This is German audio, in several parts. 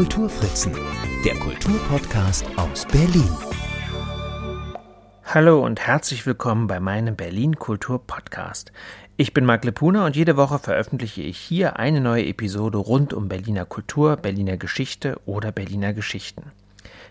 Kulturfritzen, der Kulturpodcast aus Berlin. Hallo und herzlich willkommen bei meinem Berlin Kultur Podcast. Ich bin Marc Lepuna und jede Woche veröffentliche ich hier eine neue Episode rund um Berliner Kultur, Berliner Geschichte oder Berliner Geschichten.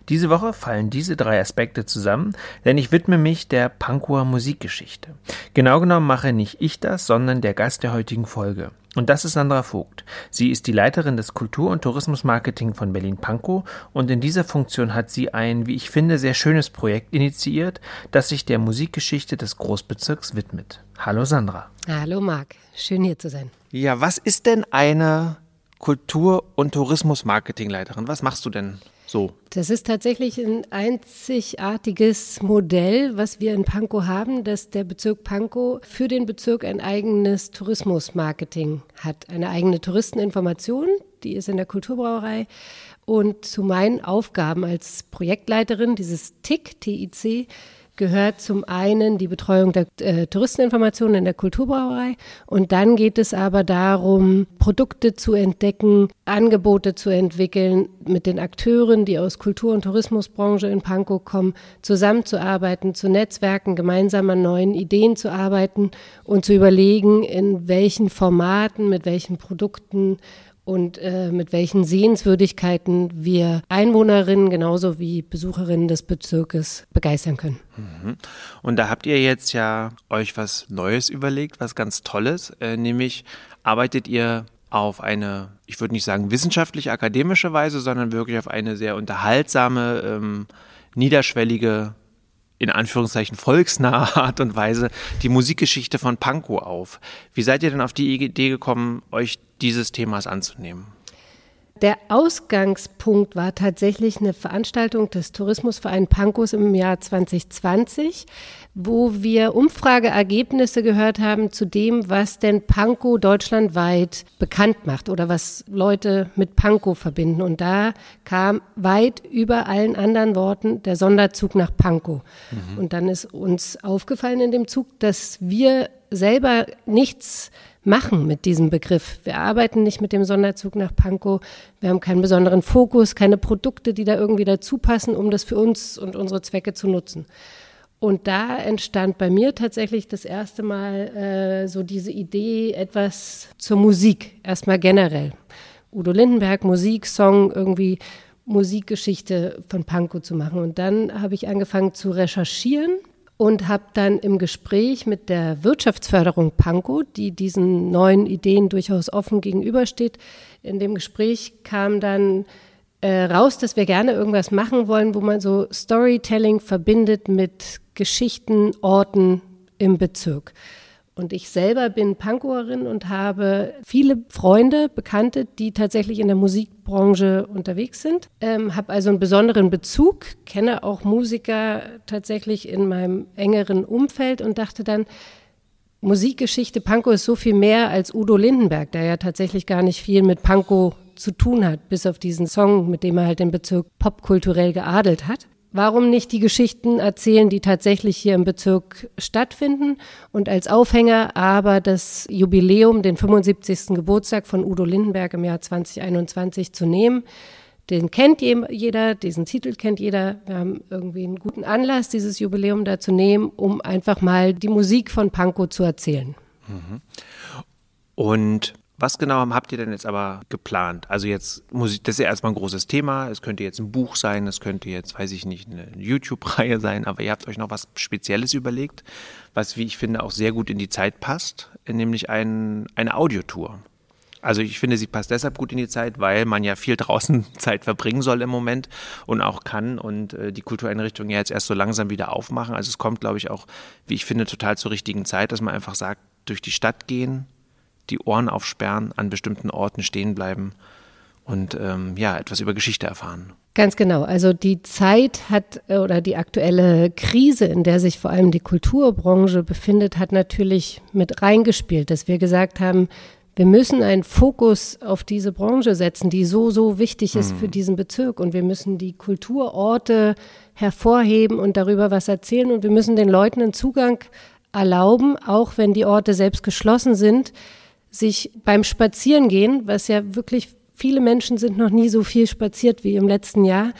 Diese Woche fallen diese drei Aspekte zusammen, denn ich widme mich der Pankower Musikgeschichte. Genau genommen mache nicht ich das, sondern der Gast der heutigen Folge. Und das ist Sandra Vogt. Sie ist die Leiterin des Kultur- und Tourismusmarketing von Berlin-Pankow und in dieser Funktion hat sie ein, wie ich finde, sehr schönes Projekt initiiert, das sich der Musikgeschichte des Großbezirks widmet. Hallo Sandra. Hallo Marc, schön hier zu sein. Ja, was ist denn eine Kultur- und Tourismusmarketingleiterin? Was machst du denn so. Das ist tatsächlich ein einzigartiges Modell, was wir in Pankow haben, dass der Bezirk Pankow für den Bezirk ein eigenes Tourismusmarketing hat, eine eigene Touristeninformation, die ist in der Kulturbrauerei. Und zu meinen Aufgaben als Projektleiterin dieses TIC, TIC, gehört zum einen die Betreuung der äh, Touristeninformationen in der Kulturbrauerei und dann geht es aber darum, Produkte zu entdecken, Angebote zu entwickeln, mit den Akteuren, die aus Kultur- und Tourismusbranche in Pankow kommen, zusammenzuarbeiten, zu Netzwerken, gemeinsam an neuen Ideen zu arbeiten und zu überlegen, in welchen Formaten, mit welchen Produkten und äh, mit welchen Sehenswürdigkeiten wir Einwohnerinnen genauso wie Besucherinnen des Bezirkes begeistern können. Mhm. Und da habt ihr jetzt ja euch was Neues überlegt, was ganz Tolles, äh, nämlich arbeitet ihr auf eine, ich würde nicht sagen wissenschaftlich akademische Weise, sondern wirklich auf eine sehr unterhaltsame, ähm, niederschwellige in Anführungszeichen volksnahe Art und Weise die Musikgeschichte von Pankow auf. Wie seid ihr denn auf die Idee gekommen, euch dieses Themas anzunehmen? Der Ausgangspunkt war tatsächlich eine Veranstaltung des Tourismusvereins Pankows im Jahr 2020, wo wir Umfrageergebnisse gehört haben zu dem, was denn Pankow deutschlandweit bekannt macht oder was Leute mit Pankow verbinden. Und da kam weit über allen anderen Worten der Sonderzug nach Pankow. Mhm. Und dann ist uns aufgefallen in dem Zug, dass wir selber nichts machen mit diesem Begriff. Wir arbeiten nicht mit dem Sonderzug nach Pankow. Wir haben keinen besonderen Fokus, keine Produkte, die da irgendwie dazu passen, um das für uns und unsere Zwecke zu nutzen. Und da entstand bei mir tatsächlich das erste Mal äh, so diese Idee, etwas zur Musik, erstmal generell. Udo Lindenberg, Musik, Song, irgendwie Musikgeschichte von Pankow zu machen. Und dann habe ich angefangen zu recherchieren und habe dann im Gespräch mit der Wirtschaftsförderung Pankow, die diesen neuen Ideen durchaus offen gegenübersteht, in dem Gespräch kam dann äh, raus, dass wir gerne irgendwas machen wollen, wo man so Storytelling verbindet mit Geschichten, Orten im Bezirk. Und ich selber bin Pankowerin und habe viele Freunde, Bekannte, die tatsächlich in der Musikbranche unterwegs sind. Ähm, habe also einen besonderen Bezug, kenne auch Musiker tatsächlich in meinem engeren Umfeld und dachte dann, Musikgeschichte Pankow ist so viel mehr als Udo Lindenberg, der ja tatsächlich gar nicht viel mit Pankow zu tun hat, bis auf diesen Song, mit dem er halt den Bezirk popkulturell geadelt hat. Warum nicht die Geschichten erzählen, die tatsächlich hier im Bezirk stattfinden und als Aufhänger aber das Jubiläum, den 75. Geburtstag von Udo Lindenberg im Jahr 2021 zu nehmen? Den kennt jeder, diesen Titel kennt jeder. Wir haben irgendwie einen guten Anlass, dieses Jubiläum da zu nehmen, um einfach mal die Musik von Pankow zu erzählen. Und was genau habt ihr denn jetzt aber geplant? Also jetzt Musik, das ist ja erstmal ein großes Thema. Es könnte jetzt ein Buch sein, es könnte jetzt, weiß ich nicht, eine YouTube-Reihe sein, aber ihr habt euch noch was Spezielles überlegt, was, wie ich finde, auch sehr gut in die Zeit passt, nämlich ein, eine Audiotour. Also ich finde, sie passt deshalb gut in die Zeit, weil man ja viel draußen Zeit verbringen soll im Moment und auch kann und äh, die Kultureinrichtungen ja jetzt erst so langsam wieder aufmachen. Also es kommt, glaube ich, auch, wie ich finde, total zur richtigen Zeit, dass man einfach sagt, durch die Stadt gehen, die Ohren aufsperren, an bestimmten Orten stehen bleiben und ähm, ja, etwas über Geschichte erfahren. Ganz genau. Also die Zeit hat äh, oder die aktuelle Krise, in der sich vor allem die Kulturbranche befindet, hat natürlich mit reingespielt, dass wir gesagt haben, wir müssen einen Fokus auf diese Branche setzen, die so, so wichtig ist für mhm. diesen Bezirk. Und wir müssen die Kulturorte hervorheben und darüber was erzählen. Und wir müssen den Leuten einen Zugang erlauben, auch wenn die Orte selbst geschlossen sind, sich beim Spazierengehen, was ja wirklich viele Menschen sind noch nie so viel spaziert wie im letzten Jahr.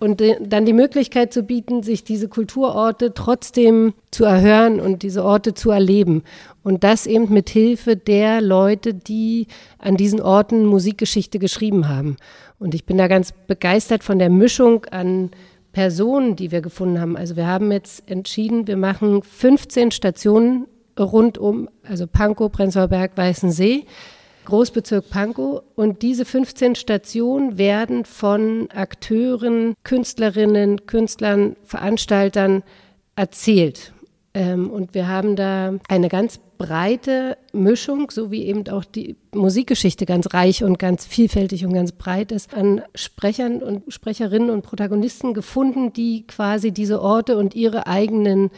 Und äh, dann die Möglichkeit zu bieten, sich diese Kulturorte trotzdem zu erhören und diese Orte zu erleben. Und das eben mit Hilfe der Leute, die an diesen Orten Musikgeschichte geschrieben haben. Und ich bin da ganz begeistert von der Mischung an Personen, die wir gefunden haben. Also wir haben jetzt entschieden, wir machen 15 Stationen rund um, also Pankow, Prenzlauer Berg, Weißensee. Großbezirk Pankow. Und diese 15 Stationen werden von Akteuren, Künstlerinnen, Künstlern, Veranstaltern erzählt. Ähm, und wir haben da eine ganz breite Mischung, so wie eben auch die Musikgeschichte ganz reich und ganz vielfältig und ganz breit ist, an Sprechern und Sprecherinnen und Protagonisten gefunden, die quasi diese Orte und ihre eigenen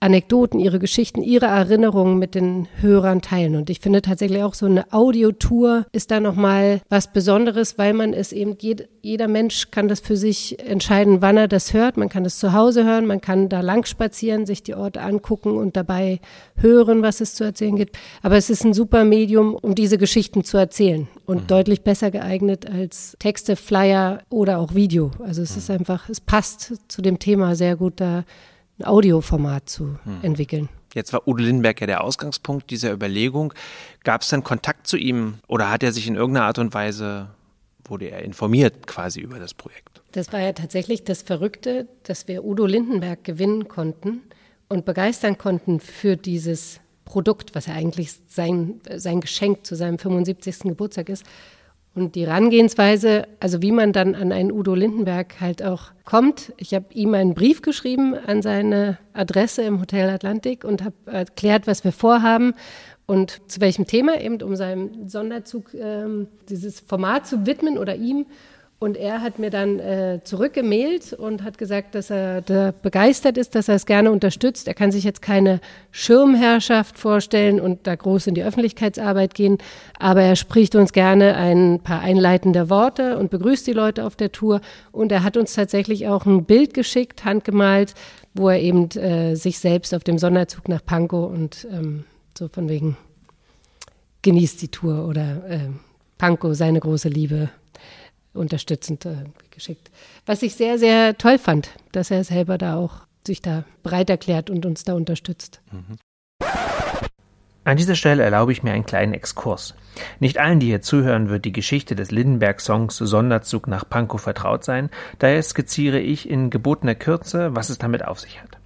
Anekdoten, ihre Geschichten, ihre Erinnerungen mit den Hörern teilen. Und ich finde tatsächlich auch so eine Audiotour ist da nochmal was Besonderes, weil man es eben, jed, jeder Mensch kann das für sich entscheiden, wann er das hört. Man kann es zu Hause hören, man kann da lang spazieren, sich die Orte angucken und dabei hören, was es zu erzählen gibt. Aber es ist ein super Medium, um diese Geschichten zu erzählen und mhm. deutlich besser geeignet als Texte, Flyer oder auch Video. Also es mhm. ist einfach, es passt zu dem Thema sehr gut da ein Audioformat zu hm. entwickeln. Jetzt war Udo Lindenberg ja der Ausgangspunkt dieser Überlegung. Gab es dann Kontakt zu ihm oder hat er sich in irgendeiner Art und Weise, wurde er informiert quasi über das Projekt? Das war ja tatsächlich das Verrückte, dass wir Udo Lindenberg gewinnen konnten und begeistern konnten für dieses Produkt, was ja eigentlich sein, sein Geschenk zu seinem 75. Geburtstag ist. Und die Herangehensweise, also wie man dann an einen Udo Lindenberg halt auch kommt. Ich habe ihm einen Brief geschrieben an seine Adresse im Hotel Atlantik und habe erklärt, was wir vorhaben und zu welchem Thema, eben um seinem Sonderzug ähm, dieses Format zu widmen oder ihm. Und er hat mir dann äh, zurückgemailt und hat gesagt, dass er da begeistert ist, dass er es gerne unterstützt. Er kann sich jetzt keine Schirmherrschaft vorstellen und da groß in die Öffentlichkeitsarbeit gehen, aber er spricht uns gerne ein paar einleitende Worte und begrüßt die Leute auf der Tour. Und er hat uns tatsächlich auch ein Bild geschickt, handgemalt, wo er eben äh, sich selbst auf dem Sonderzug nach Pankow und ähm, so von wegen genießt die Tour oder äh, Pankow, seine große Liebe unterstützend äh, geschickt. Was ich sehr, sehr toll fand, dass er selber da auch sich da bereit erklärt und uns da unterstützt. Mhm. An dieser Stelle erlaube ich mir einen kleinen Exkurs. Nicht allen, die hier zuhören, wird die Geschichte des Lindenberg-Songs Sonderzug nach Pankow vertraut sein, daher skizziere ich in gebotener Kürze, was es damit auf sich hat.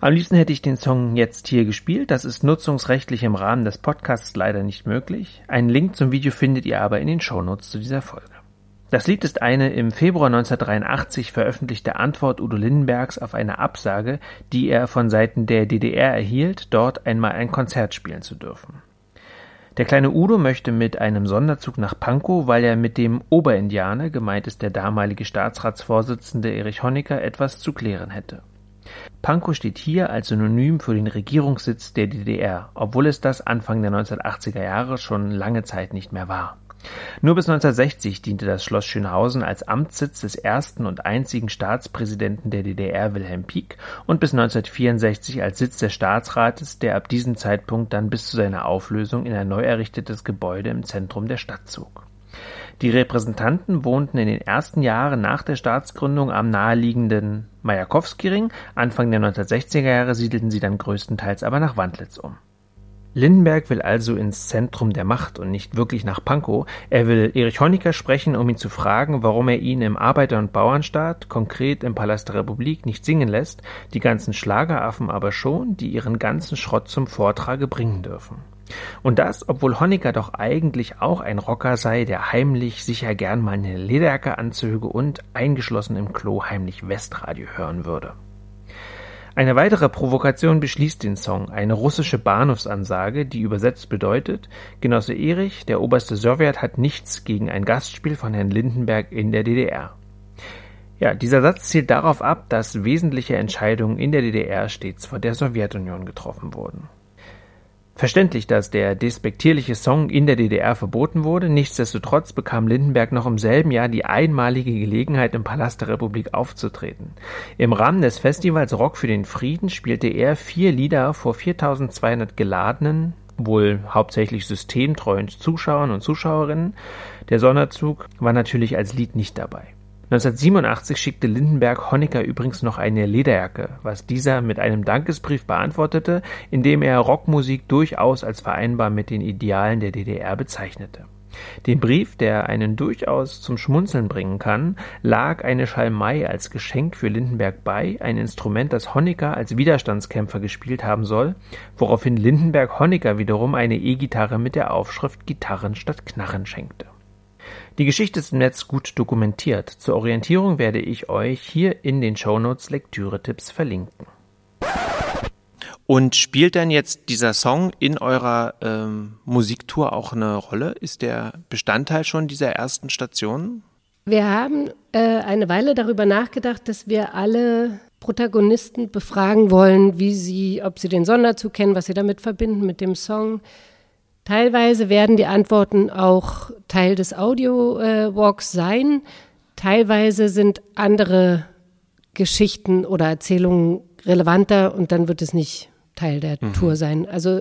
Am liebsten hätte ich den Song jetzt hier gespielt, das ist nutzungsrechtlich im Rahmen des Podcasts leider nicht möglich. Einen Link zum Video findet ihr aber in den Shownotes zu dieser Folge. Das Lied ist eine im Februar 1983 veröffentlichte Antwort Udo Lindenbergs auf eine Absage, die er von Seiten der DDR erhielt, dort einmal ein Konzert spielen zu dürfen. Der kleine Udo möchte mit einem Sonderzug nach Pankow, weil er mit dem Oberindianer, gemeint ist der damalige Staatsratsvorsitzende Erich Honecker, etwas zu klären hätte. Pankow steht hier als Synonym für den Regierungssitz der DDR, obwohl es das Anfang der 1980er Jahre schon lange Zeit nicht mehr war. Nur bis 1960 diente das Schloss Schönhausen als Amtssitz des ersten und einzigen Staatspräsidenten der DDR Wilhelm Pieck und bis 1964 als Sitz des Staatsrates, der ab diesem Zeitpunkt dann bis zu seiner Auflösung in ein neu errichtetes Gebäude im Zentrum der Stadt zog. Die Repräsentanten wohnten in den ersten Jahren nach der Staatsgründung am naheliegenden Majakowskiring, Anfang der 1960er Jahre siedelten sie dann größtenteils aber nach Wandlitz um. Lindenberg will also ins Zentrum der Macht und nicht wirklich nach Pankow. Er will Erich Honecker sprechen, um ihn zu fragen, warum er ihn im Arbeiter- und Bauernstaat, konkret im Palast der Republik, nicht singen lässt, die ganzen Schlageraffen aber schon, die ihren ganzen Schrott zum Vortrage bringen dürfen. Und das, obwohl Honecker doch eigentlich auch ein Rocker sei, der heimlich sicher gern mal eine Lederjacke anzöge und eingeschlossen im Klo heimlich Westradio hören würde. Eine weitere Provokation beschließt den Song, eine russische Bahnhofsansage, die übersetzt bedeutet: Genosse Erich, der oberste Sowjet hat nichts gegen ein Gastspiel von Herrn Lindenberg in der DDR. Ja, dieser Satz zielt darauf ab, dass wesentliche Entscheidungen in der DDR stets vor der Sowjetunion getroffen wurden Verständlich, dass der despektierliche Song in der DDR verboten wurde, nichtsdestotrotz bekam Lindenberg noch im selben Jahr die einmalige Gelegenheit, im Palast der Republik aufzutreten. Im Rahmen des Festivals Rock für den Frieden spielte er vier Lieder vor 4200 geladenen, wohl hauptsächlich systemtreuen Zuschauern und Zuschauerinnen. Der Sonderzug war natürlich als Lied nicht dabei. 1987 schickte Lindenberg Honecker übrigens noch eine Lederjacke, was dieser mit einem Dankesbrief beantwortete, in dem er Rockmusik durchaus als vereinbar mit den Idealen der DDR bezeichnete. Dem Brief, der einen durchaus zum Schmunzeln bringen kann, lag eine Schalmei als Geschenk für Lindenberg bei, ein Instrument, das Honecker als Widerstandskämpfer gespielt haben soll, woraufhin Lindenberg Honecker wiederum eine E-Gitarre mit der Aufschrift Gitarren statt Knarren schenkte die Geschichte ist im Netz gut dokumentiert. Zur Orientierung werde ich euch hier in den Shownotes Lektüre-Tipps verlinken. Und spielt denn jetzt dieser Song in eurer ähm, Musiktour auch eine Rolle? Ist der Bestandteil schon dieser ersten Station? Wir haben äh, eine Weile darüber nachgedacht, dass wir alle Protagonisten befragen wollen, wie sie, ob sie den Sonderzug kennen, was sie damit verbinden mit dem Song, Teilweise werden die Antworten auch Teil des Audio-Walks sein. Teilweise sind andere Geschichten oder Erzählungen relevanter und dann wird es nicht Teil der mhm. Tour sein. Also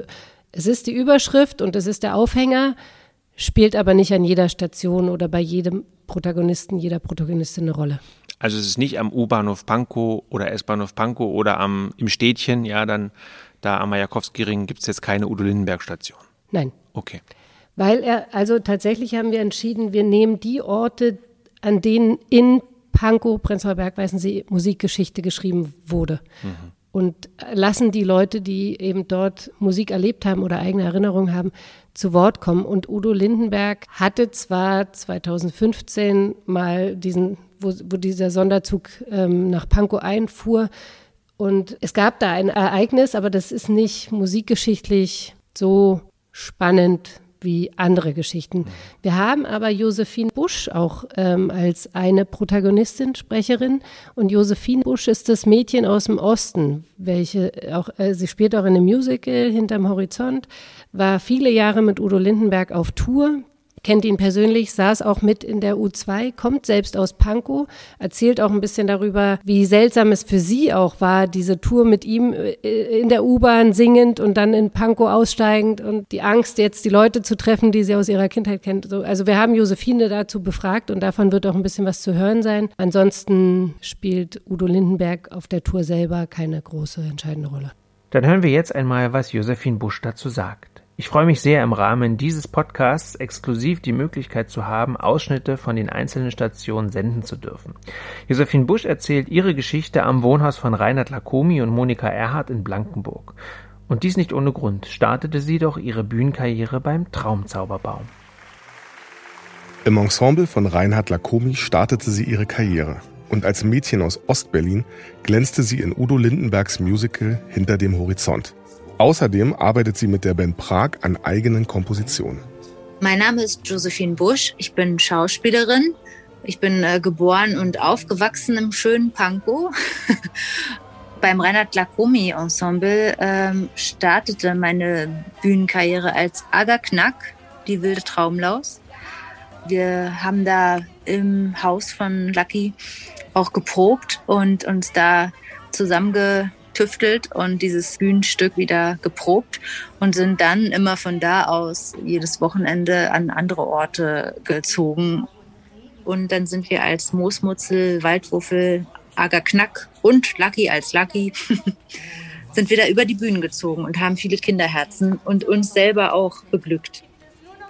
es ist die Überschrift und es ist der Aufhänger, spielt aber nicht an jeder Station oder bei jedem Protagonisten, jeder Protagonistin eine Rolle. Also es ist nicht am U-Bahnhof Pankow oder S-Bahnhof Pankow oder am, im Städtchen, ja, dann da am Majakowski-Ring gibt es jetzt keine Udo Lindenberg-Station. Nein. Okay. Weil er, also tatsächlich haben wir entschieden, wir nehmen die Orte, an denen in Pankow, Prenzlauer Berg, Weißensee Musikgeschichte geschrieben wurde. Mhm. Und lassen die Leute, die eben dort Musik erlebt haben oder eigene Erinnerungen haben, zu Wort kommen. Und Udo Lindenberg hatte zwar 2015 mal diesen, wo, wo dieser Sonderzug ähm, nach Pankow einfuhr, und es gab da ein Ereignis, aber das ist nicht musikgeschichtlich so spannend wie andere Geschichten. Wir haben aber Josephine Busch auch ähm, als eine Protagonistin, Sprecherin. Und Josephine Busch ist das Mädchen aus dem Osten, welche auch, äh, sie spielt auch in einem Musical hinterm Horizont, war viele Jahre mit Udo Lindenberg auf Tour kennt ihn persönlich, saß auch mit in der U2, kommt selbst aus Pankow, erzählt auch ein bisschen darüber, wie seltsam es für sie auch war, diese Tour mit ihm äh, in der U-Bahn singend und dann in Pankow aussteigend und die Angst, jetzt die Leute zu treffen, die sie aus ihrer Kindheit kennt. Also wir haben Josephine dazu befragt und davon wird auch ein bisschen was zu hören sein. Ansonsten spielt Udo Lindenberg auf der Tour selber keine große entscheidende Rolle. Dann hören wir jetzt einmal, was Josephine Busch dazu sagt. Ich freue mich sehr, im Rahmen dieses Podcasts exklusiv die Möglichkeit zu haben, Ausschnitte von den einzelnen Stationen senden zu dürfen. Josephine Busch erzählt ihre Geschichte am Wohnhaus von Reinhard Lacomi und Monika Erhardt in Blankenburg. Und dies nicht ohne Grund, startete sie doch ihre Bühnenkarriere beim Traumzauberbaum. Im Ensemble von Reinhard Lacomi startete sie ihre Karriere. Und als Mädchen aus Ostberlin glänzte sie in Udo Lindenbergs Musical Hinter dem Horizont. Außerdem arbeitet sie mit der Band Prag an eigenen Kompositionen. Mein Name ist Josephine Busch. Ich bin Schauspielerin. Ich bin äh, geboren und aufgewachsen im schönen Pankow. Beim Reinhard Lacomi Ensemble ähm, startete meine Bühnenkarriere als Aga Knack, die wilde Traumlaus. Wir haben da im Haus von Lucky auch geprobt und uns da zusammenge getüftelt und dieses Bühnenstück wieder geprobt und sind dann immer von da aus jedes Wochenende an andere Orte gezogen. Und dann sind wir als Moosmutzel, Waldwuffel, Ager Knack und Lucky als Lucky sind wir da über die Bühnen gezogen und haben viele Kinderherzen und uns selber auch beglückt.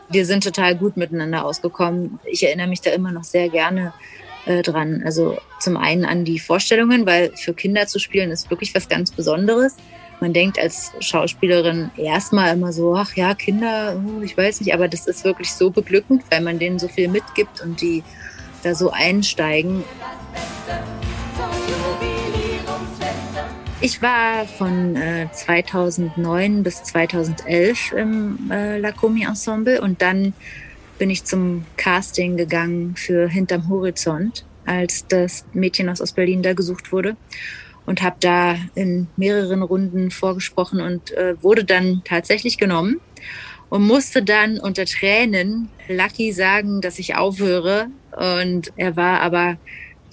Wir sind total gut miteinander ausgekommen. Ich erinnere mich da immer noch sehr gerne äh, dran. Also zum einen an die Vorstellungen, weil für Kinder zu spielen ist wirklich was ganz Besonderes. Man denkt als Schauspielerin erstmal immer so, ach ja, Kinder, hm, ich weiß nicht, aber das ist wirklich so beglückend, weil man denen so viel mitgibt und die da so einsteigen. Ich war von äh, 2009 bis 2011 im äh, Lacomi Ensemble und dann bin ich zum Casting gegangen für Hinterm Horizont, als das Mädchen aus Ostberlin da gesucht wurde. Und habe da in mehreren Runden vorgesprochen und äh, wurde dann tatsächlich genommen und musste dann unter Tränen Lucky sagen, dass ich aufhöre. Und er war aber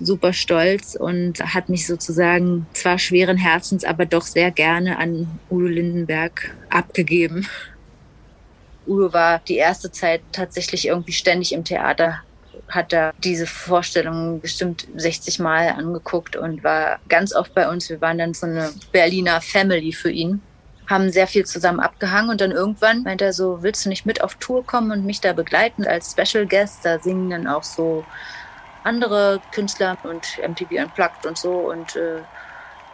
super stolz und hat mich sozusagen zwar schweren Herzens, aber doch sehr gerne an Udo Lindenberg abgegeben. Udo war die erste Zeit tatsächlich irgendwie ständig im Theater, hat er diese Vorstellung bestimmt 60 Mal angeguckt und war ganz oft bei uns. Wir waren dann so eine Berliner Family für ihn haben sehr viel zusammen abgehangen und dann irgendwann meint er so, willst du nicht mit auf Tour kommen und mich da begleiten als Special Guest? Da singen dann auch so andere Künstler und MTV Unplugged und so und äh,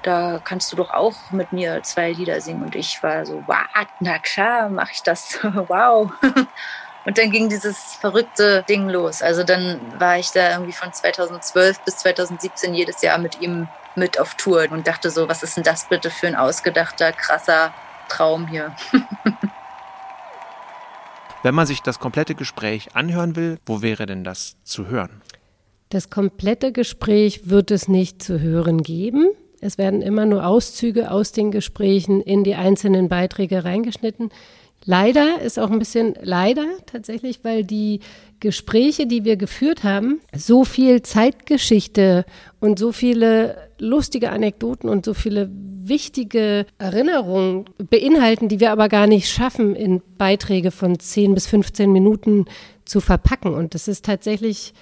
da kannst du doch auch mit mir zwei Lieder singen. Und ich war so, wow, na klar, mache ich das. wow. Und dann ging dieses verrückte Ding los. Also dann war ich da irgendwie von 2012 bis 2017 jedes Jahr mit ihm mit auf Tour und dachte so, was ist denn das bitte für ein ausgedachter, krasser Traum hier. Wenn man sich das komplette Gespräch anhören will, wo wäre denn das zu hören? Das komplette Gespräch wird es nicht zu hören geben. Es werden immer nur Auszüge aus den Gesprächen in die einzelnen Beiträge reingeschnitten. Leider ist auch ein bisschen leider tatsächlich, weil die Gespräche, die wir geführt haben, so viel Zeitgeschichte und so viele lustige Anekdoten und so viele wichtige Erinnerungen beinhalten, die wir aber gar nicht schaffen, in Beiträge von 10 bis 15 Minuten zu verpacken. Und das ist tatsächlich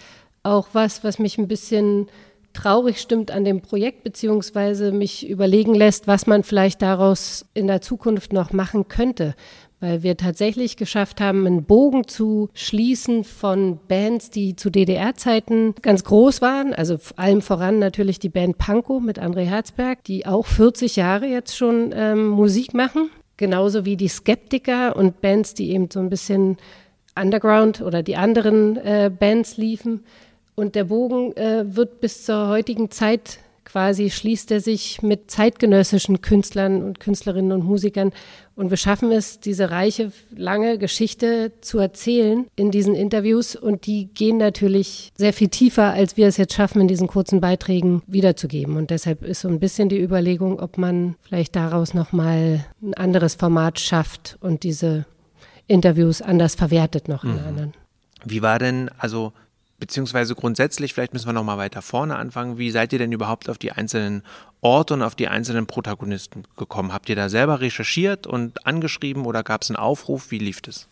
auch was, was mich ein bisschen traurig stimmt an dem Projekt, beziehungsweise mich überlegen lässt, was man vielleicht daraus in der Zukunft noch machen könnte weil wir tatsächlich geschafft haben, einen Bogen zu schließen von Bands, die zu DDR-Zeiten ganz groß waren. Also allem voran natürlich die Band Pankow mit André Herzberg, die auch 40 Jahre jetzt schon ähm, Musik machen. Genauso wie die Skeptiker und Bands, die eben so ein bisschen Underground oder die anderen äh, Bands liefen. Und der Bogen äh, wird bis zur heutigen Zeit quasi schließt er sich mit zeitgenössischen Künstlern und Künstlerinnen und Musikern. Und wir schaffen es, diese reiche, lange Geschichte zu erzählen in diesen Interviews. Und die gehen natürlich sehr viel tiefer, als wir es jetzt schaffen, in diesen kurzen Beiträgen wiederzugeben. Und deshalb ist so ein bisschen die Überlegung, ob man vielleicht daraus nochmal ein anderes Format schafft und diese Interviews anders verwertet noch in mhm. anderen. Wie war denn, also beziehungsweise grundsätzlich, vielleicht müssen wir noch mal weiter vorne anfangen. Wie seid ihr denn überhaupt auf die einzelnen Orte und auf die einzelnen Protagonisten gekommen? Habt ihr da selber recherchiert und angeschrieben oder gab es einen Aufruf? Wie lief das?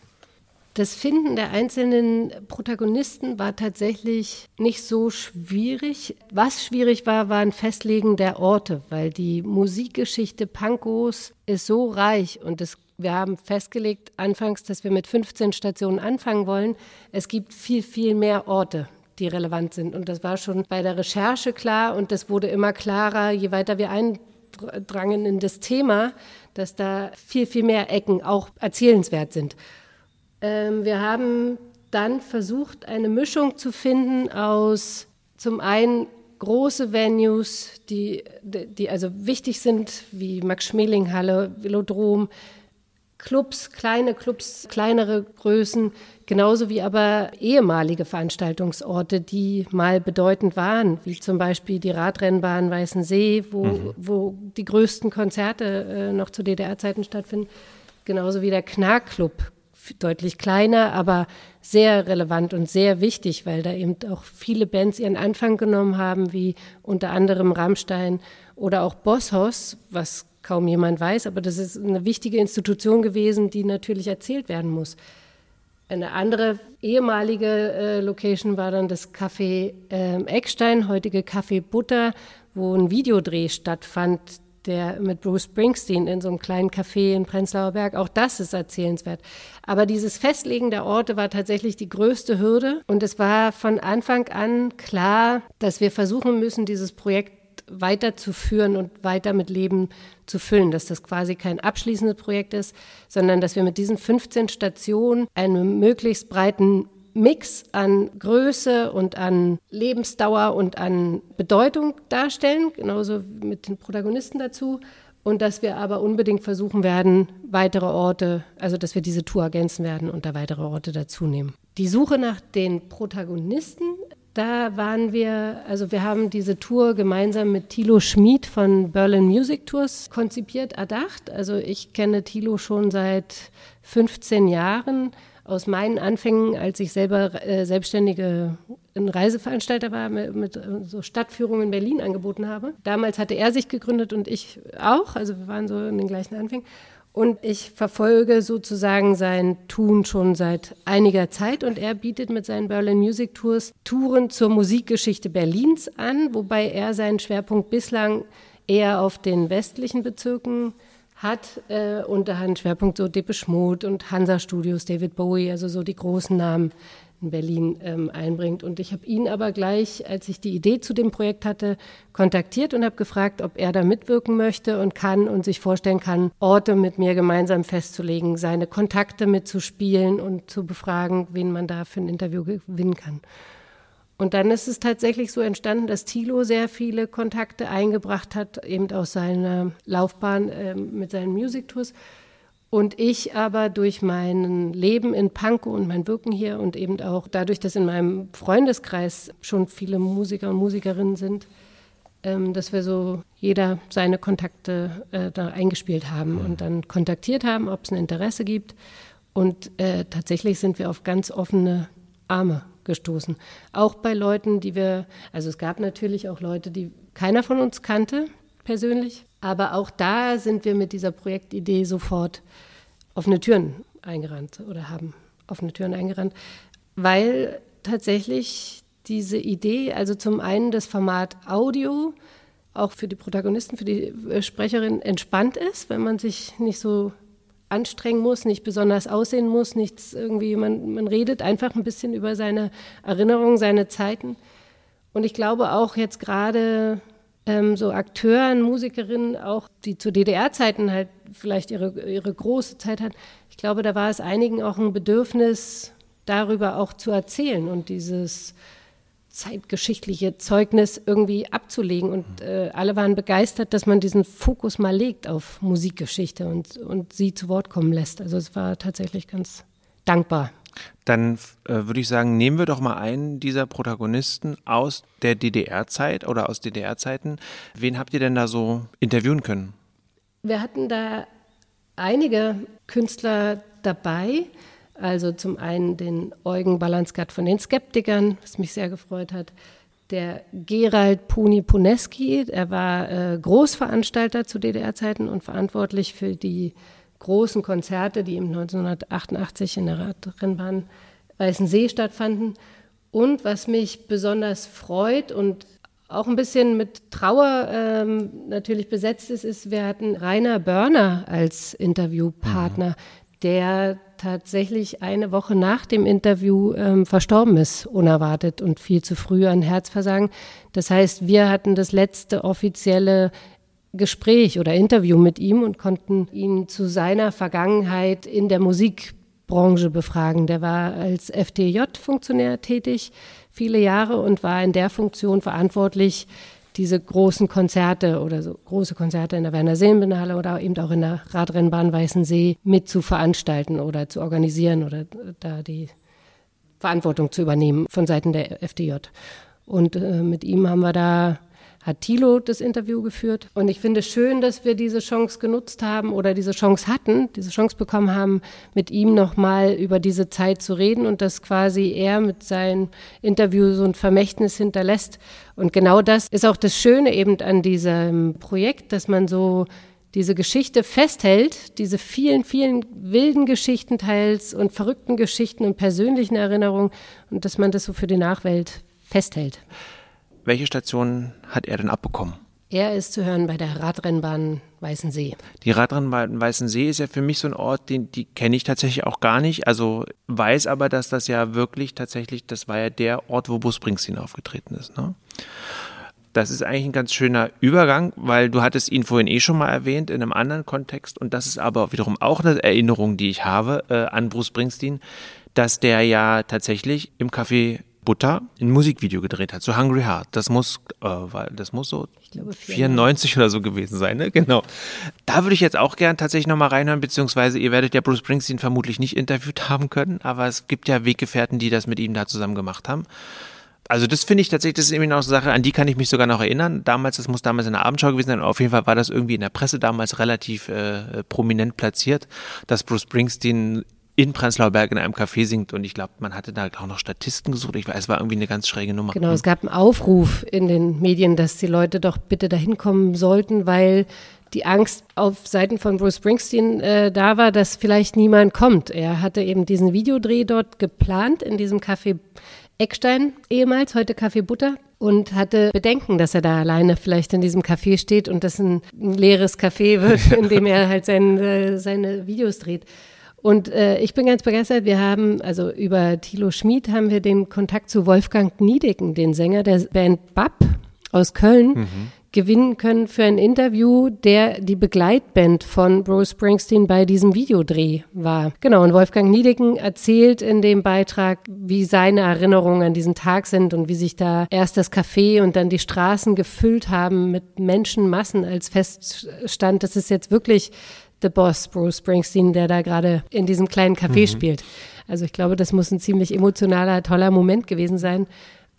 Das Finden der einzelnen Protagonisten war tatsächlich nicht so schwierig. Was schwierig war, war ein Festlegen der Orte, weil die Musikgeschichte Pankos ist so reich und es wir haben festgelegt anfangs, dass wir mit 15 Stationen anfangen wollen. Es gibt viel, viel mehr Orte, die relevant sind. Und das war schon bei der Recherche klar und das wurde immer klarer, je weiter wir eindrangen in das Thema, dass da viel, viel mehr Ecken auch erzählenswert sind. Ähm, wir haben dann versucht, eine Mischung zu finden aus zum einen große Venues, die, die also wichtig sind, wie Max-Schmeling-Halle, Velodrom, Clubs, kleine Clubs, kleinere Größen, genauso wie aber ehemalige Veranstaltungsorte, die mal bedeutend waren, wie zum Beispiel die Radrennbahn Weißensee, wo, mhm. wo die größten Konzerte äh, noch zu DDR-Zeiten stattfinden, genauso wie der Knarrclub, deutlich kleiner, aber sehr relevant und sehr wichtig, weil da eben auch viele Bands ihren Anfang genommen haben, wie unter anderem Rammstein oder auch Bosshaus, was kaum jemand weiß, aber das ist eine wichtige Institution gewesen, die natürlich erzählt werden muss. Eine andere ehemalige äh, Location war dann das Café äh, Eckstein, heutige Café Butter, wo ein Videodreh stattfand, der mit Bruce Springsteen in so einem kleinen Café in Prenzlauer Berg. Auch das ist erzählenswert. Aber dieses Festlegen der Orte war tatsächlich die größte Hürde. Und es war von Anfang an klar, dass wir versuchen müssen, dieses Projekt weiterzuführen und weiter mit Leben zu füllen, dass das quasi kein abschließendes Projekt ist, sondern dass wir mit diesen 15 Stationen einen möglichst breiten Mix an Größe und an Lebensdauer und an Bedeutung darstellen, genauso mit den Protagonisten dazu. Und dass wir aber unbedingt versuchen werden, weitere Orte, also dass wir diese Tour ergänzen werden und da weitere Orte dazu nehmen. Die Suche nach den Protagonisten da waren wir, also wir haben diese Tour gemeinsam mit Thilo Schmid von Berlin Music Tours konzipiert, erdacht. Also ich kenne Thilo schon seit 15 Jahren aus meinen Anfängen, als ich selber äh, selbstständige ein Reiseveranstalter war, mit, mit, äh, so Stadtführungen in Berlin angeboten habe. Damals hatte er sich gegründet und ich auch, also wir waren so in den gleichen Anfängen. Und ich verfolge sozusagen sein Tun schon seit einiger Zeit und er bietet mit seinen Berlin Music Tours Touren zur Musikgeschichte Berlins an, wobei er seinen Schwerpunkt bislang eher auf den westlichen Bezirken hat äh, einen Schwerpunkt so Depeche Mode und Hansa Studios, David Bowie, also so die großen Namen in Berlin ähm, einbringt. Und ich habe ihn aber gleich, als ich die Idee zu dem Projekt hatte, kontaktiert und habe gefragt, ob er da mitwirken möchte und kann und sich vorstellen kann, Orte mit mir gemeinsam festzulegen, seine Kontakte mitzuspielen und zu befragen, wen man da für ein Interview gewinnen kann. Und dann ist es tatsächlich so entstanden, dass Thilo sehr viele Kontakte eingebracht hat, eben aus seiner Laufbahn äh, mit seinen Music Tours. Und ich aber durch mein Leben in Pankow und mein Wirken hier und eben auch dadurch, dass in meinem Freundeskreis schon viele Musiker und Musikerinnen sind, ähm, dass wir so jeder seine Kontakte äh, da eingespielt haben und dann kontaktiert haben, ob es ein Interesse gibt. Und äh, tatsächlich sind wir auf ganz offene Arme gestoßen. Auch bei Leuten, die wir, also es gab natürlich auch Leute, die keiner von uns kannte persönlich, aber auch da sind wir mit dieser Projektidee sofort offene Türen eingerannt oder haben offene Türen eingerannt, weil tatsächlich diese Idee, also zum einen das Format Audio, auch für die Protagonisten, für die äh, Sprecherin entspannt ist, wenn man sich nicht so anstrengen muss, nicht besonders aussehen muss, nichts irgendwie, man, man redet einfach ein bisschen über seine Erinnerungen, seine Zeiten. Und ich glaube auch jetzt gerade ähm, so Akteuren, Musikerinnen, auch die zu DDR-Zeiten halt vielleicht ihre, ihre große Zeit hatten, ich glaube, da war es einigen auch ein Bedürfnis, darüber auch zu erzählen und dieses zeitgeschichtliche Zeugnis irgendwie abzulegen. Und äh, alle waren begeistert, dass man diesen Fokus mal legt auf Musikgeschichte und, und sie zu Wort kommen lässt. Also es war tatsächlich ganz dankbar. Dann äh, würde ich sagen, nehmen wir doch mal einen dieser Protagonisten aus der DDR-Zeit oder aus DDR-Zeiten. Wen habt ihr denn da so interviewen können? Wir hatten da einige Künstler dabei. Also zum einen den Eugen Balanskat von den Skeptikern, was mich sehr gefreut hat. Der Gerald Puni Puneski, er war äh, Großveranstalter zu DDR-Zeiten und verantwortlich für die großen Konzerte, die im 1988 in der Radrennbahn Weißensee stattfanden. Und was mich besonders freut und auch ein bisschen mit Trauer ähm, natürlich besetzt ist, ist, wir hatten Rainer Börner als Interviewpartner, mhm. der tatsächlich eine Woche nach dem Interview ähm, verstorben ist, unerwartet und viel zu früh an Herzversagen. Das heißt, wir hatten das letzte offizielle Gespräch oder Interview mit ihm und konnten ihn zu seiner Vergangenheit in der Musikbranche befragen. Der war als FDJ-Funktionär tätig viele Jahre und war in der Funktion verantwortlich, diese großen Konzerte oder so große Konzerte in der Werner Seenbinnenhalle oder eben auch in der Radrennbahn Weißensee mit zu veranstalten oder zu organisieren oder da die Verantwortung zu übernehmen von Seiten der FDJ. Und äh, mit ihm haben wir da hat Thilo das Interview geführt. Und ich finde es schön, dass wir diese Chance genutzt haben oder diese Chance hatten, diese Chance bekommen haben, mit ihm nochmal über diese Zeit zu reden und dass quasi er mit seinem Interview so ein Vermächtnis hinterlässt. Und genau das ist auch das Schöne eben an diesem Projekt, dass man so diese Geschichte festhält, diese vielen, vielen wilden Geschichten teils und verrückten Geschichten und persönlichen Erinnerungen und dass man das so für die Nachwelt festhält. Welche Station hat er denn abbekommen? Er ist zu hören bei der Radrennbahn Weißensee. Die Radrennbahn Weißensee ist ja für mich so ein Ort, den die kenne ich tatsächlich auch gar nicht. Also weiß aber, dass das ja wirklich tatsächlich, das war ja der Ort, wo Bus Springsteen aufgetreten ist. Ne? Das ist eigentlich ein ganz schöner Übergang, weil du hattest ihn vorhin eh schon mal erwähnt in einem anderen Kontext und das ist aber wiederum auch eine Erinnerung, die ich habe äh, an Bruce Springsteen, dass der ja tatsächlich im Café Butter ein Musikvideo gedreht hat, so Hungry Heart. Das muss, äh, das muss so glaube, 94 oder so gewesen sein, ne? Genau. Da würde ich jetzt auch gern tatsächlich nochmal reinhören, beziehungsweise ihr werdet ja Bruce Springsteen vermutlich nicht interviewt haben können, aber es gibt ja Weggefährten, die das mit ihm da zusammen gemacht haben. Also das finde ich tatsächlich, das ist irgendwie noch eine Sache, an die kann ich mich sogar noch erinnern. Damals, das muss damals in der Abendschau gewesen sein. Auf jeden Fall war das irgendwie in der Presse damals relativ äh, prominent platziert, dass Bruce Springsteen in Prenzlauer Berg in einem Café singt und ich glaube, man hatte da auch noch Statisten gesucht. Ich weiß, es war irgendwie eine ganz schräge Nummer. Genau, es gab einen Aufruf in den Medien, dass die Leute doch bitte dahin kommen sollten, weil die Angst auf Seiten von Bruce Springsteen äh, da war, dass vielleicht niemand kommt. Er hatte eben diesen Videodreh dort geplant in diesem Café Eckstein ehemals, heute Café Butter und hatte Bedenken, dass er da alleine vielleicht in diesem Café steht und das ein, ein leeres Café wird, in dem er halt sein, äh, seine Videos dreht. Und äh, ich bin ganz begeistert. Wir haben, also über Thilo Schmid haben wir den Kontakt zu Wolfgang Niedecken, den Sänger der Band Bab aus Köln, mhm. gewinnen können für ein Interview, der die Begleitband von Bruce Springsteen bei diesem Videodreh war. Genau, und Wolfgang Niedecken erzählt in dem Beitrag, wie seine Erinnerungen an diesen Tag sind und wie sich da erst das Café und dann die Straßen gefüllt haben mit Menschenmassen, als feststand, das ist jetzt wirklich The Boss, Bruce Springsteen, der da gerade in diesem kleinen Café mhm. spielt. Also ich glaube, das muss ein ziemlich emotionaler, toller Moment gewesen sein.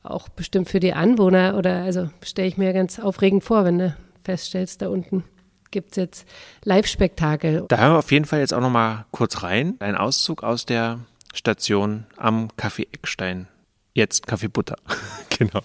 Auch bestimmt für die Anwohner oder also stelle ich mir ganz aufregend vor, wenn du feststellst, da unten gibt es jetzt Live-Spektakel. Da hören wir auf jeden Fall jetzt auch noch mal kurz rein. Ein Auszug aus der Station am Café Eckstein. Jetzt Café Butter. genau.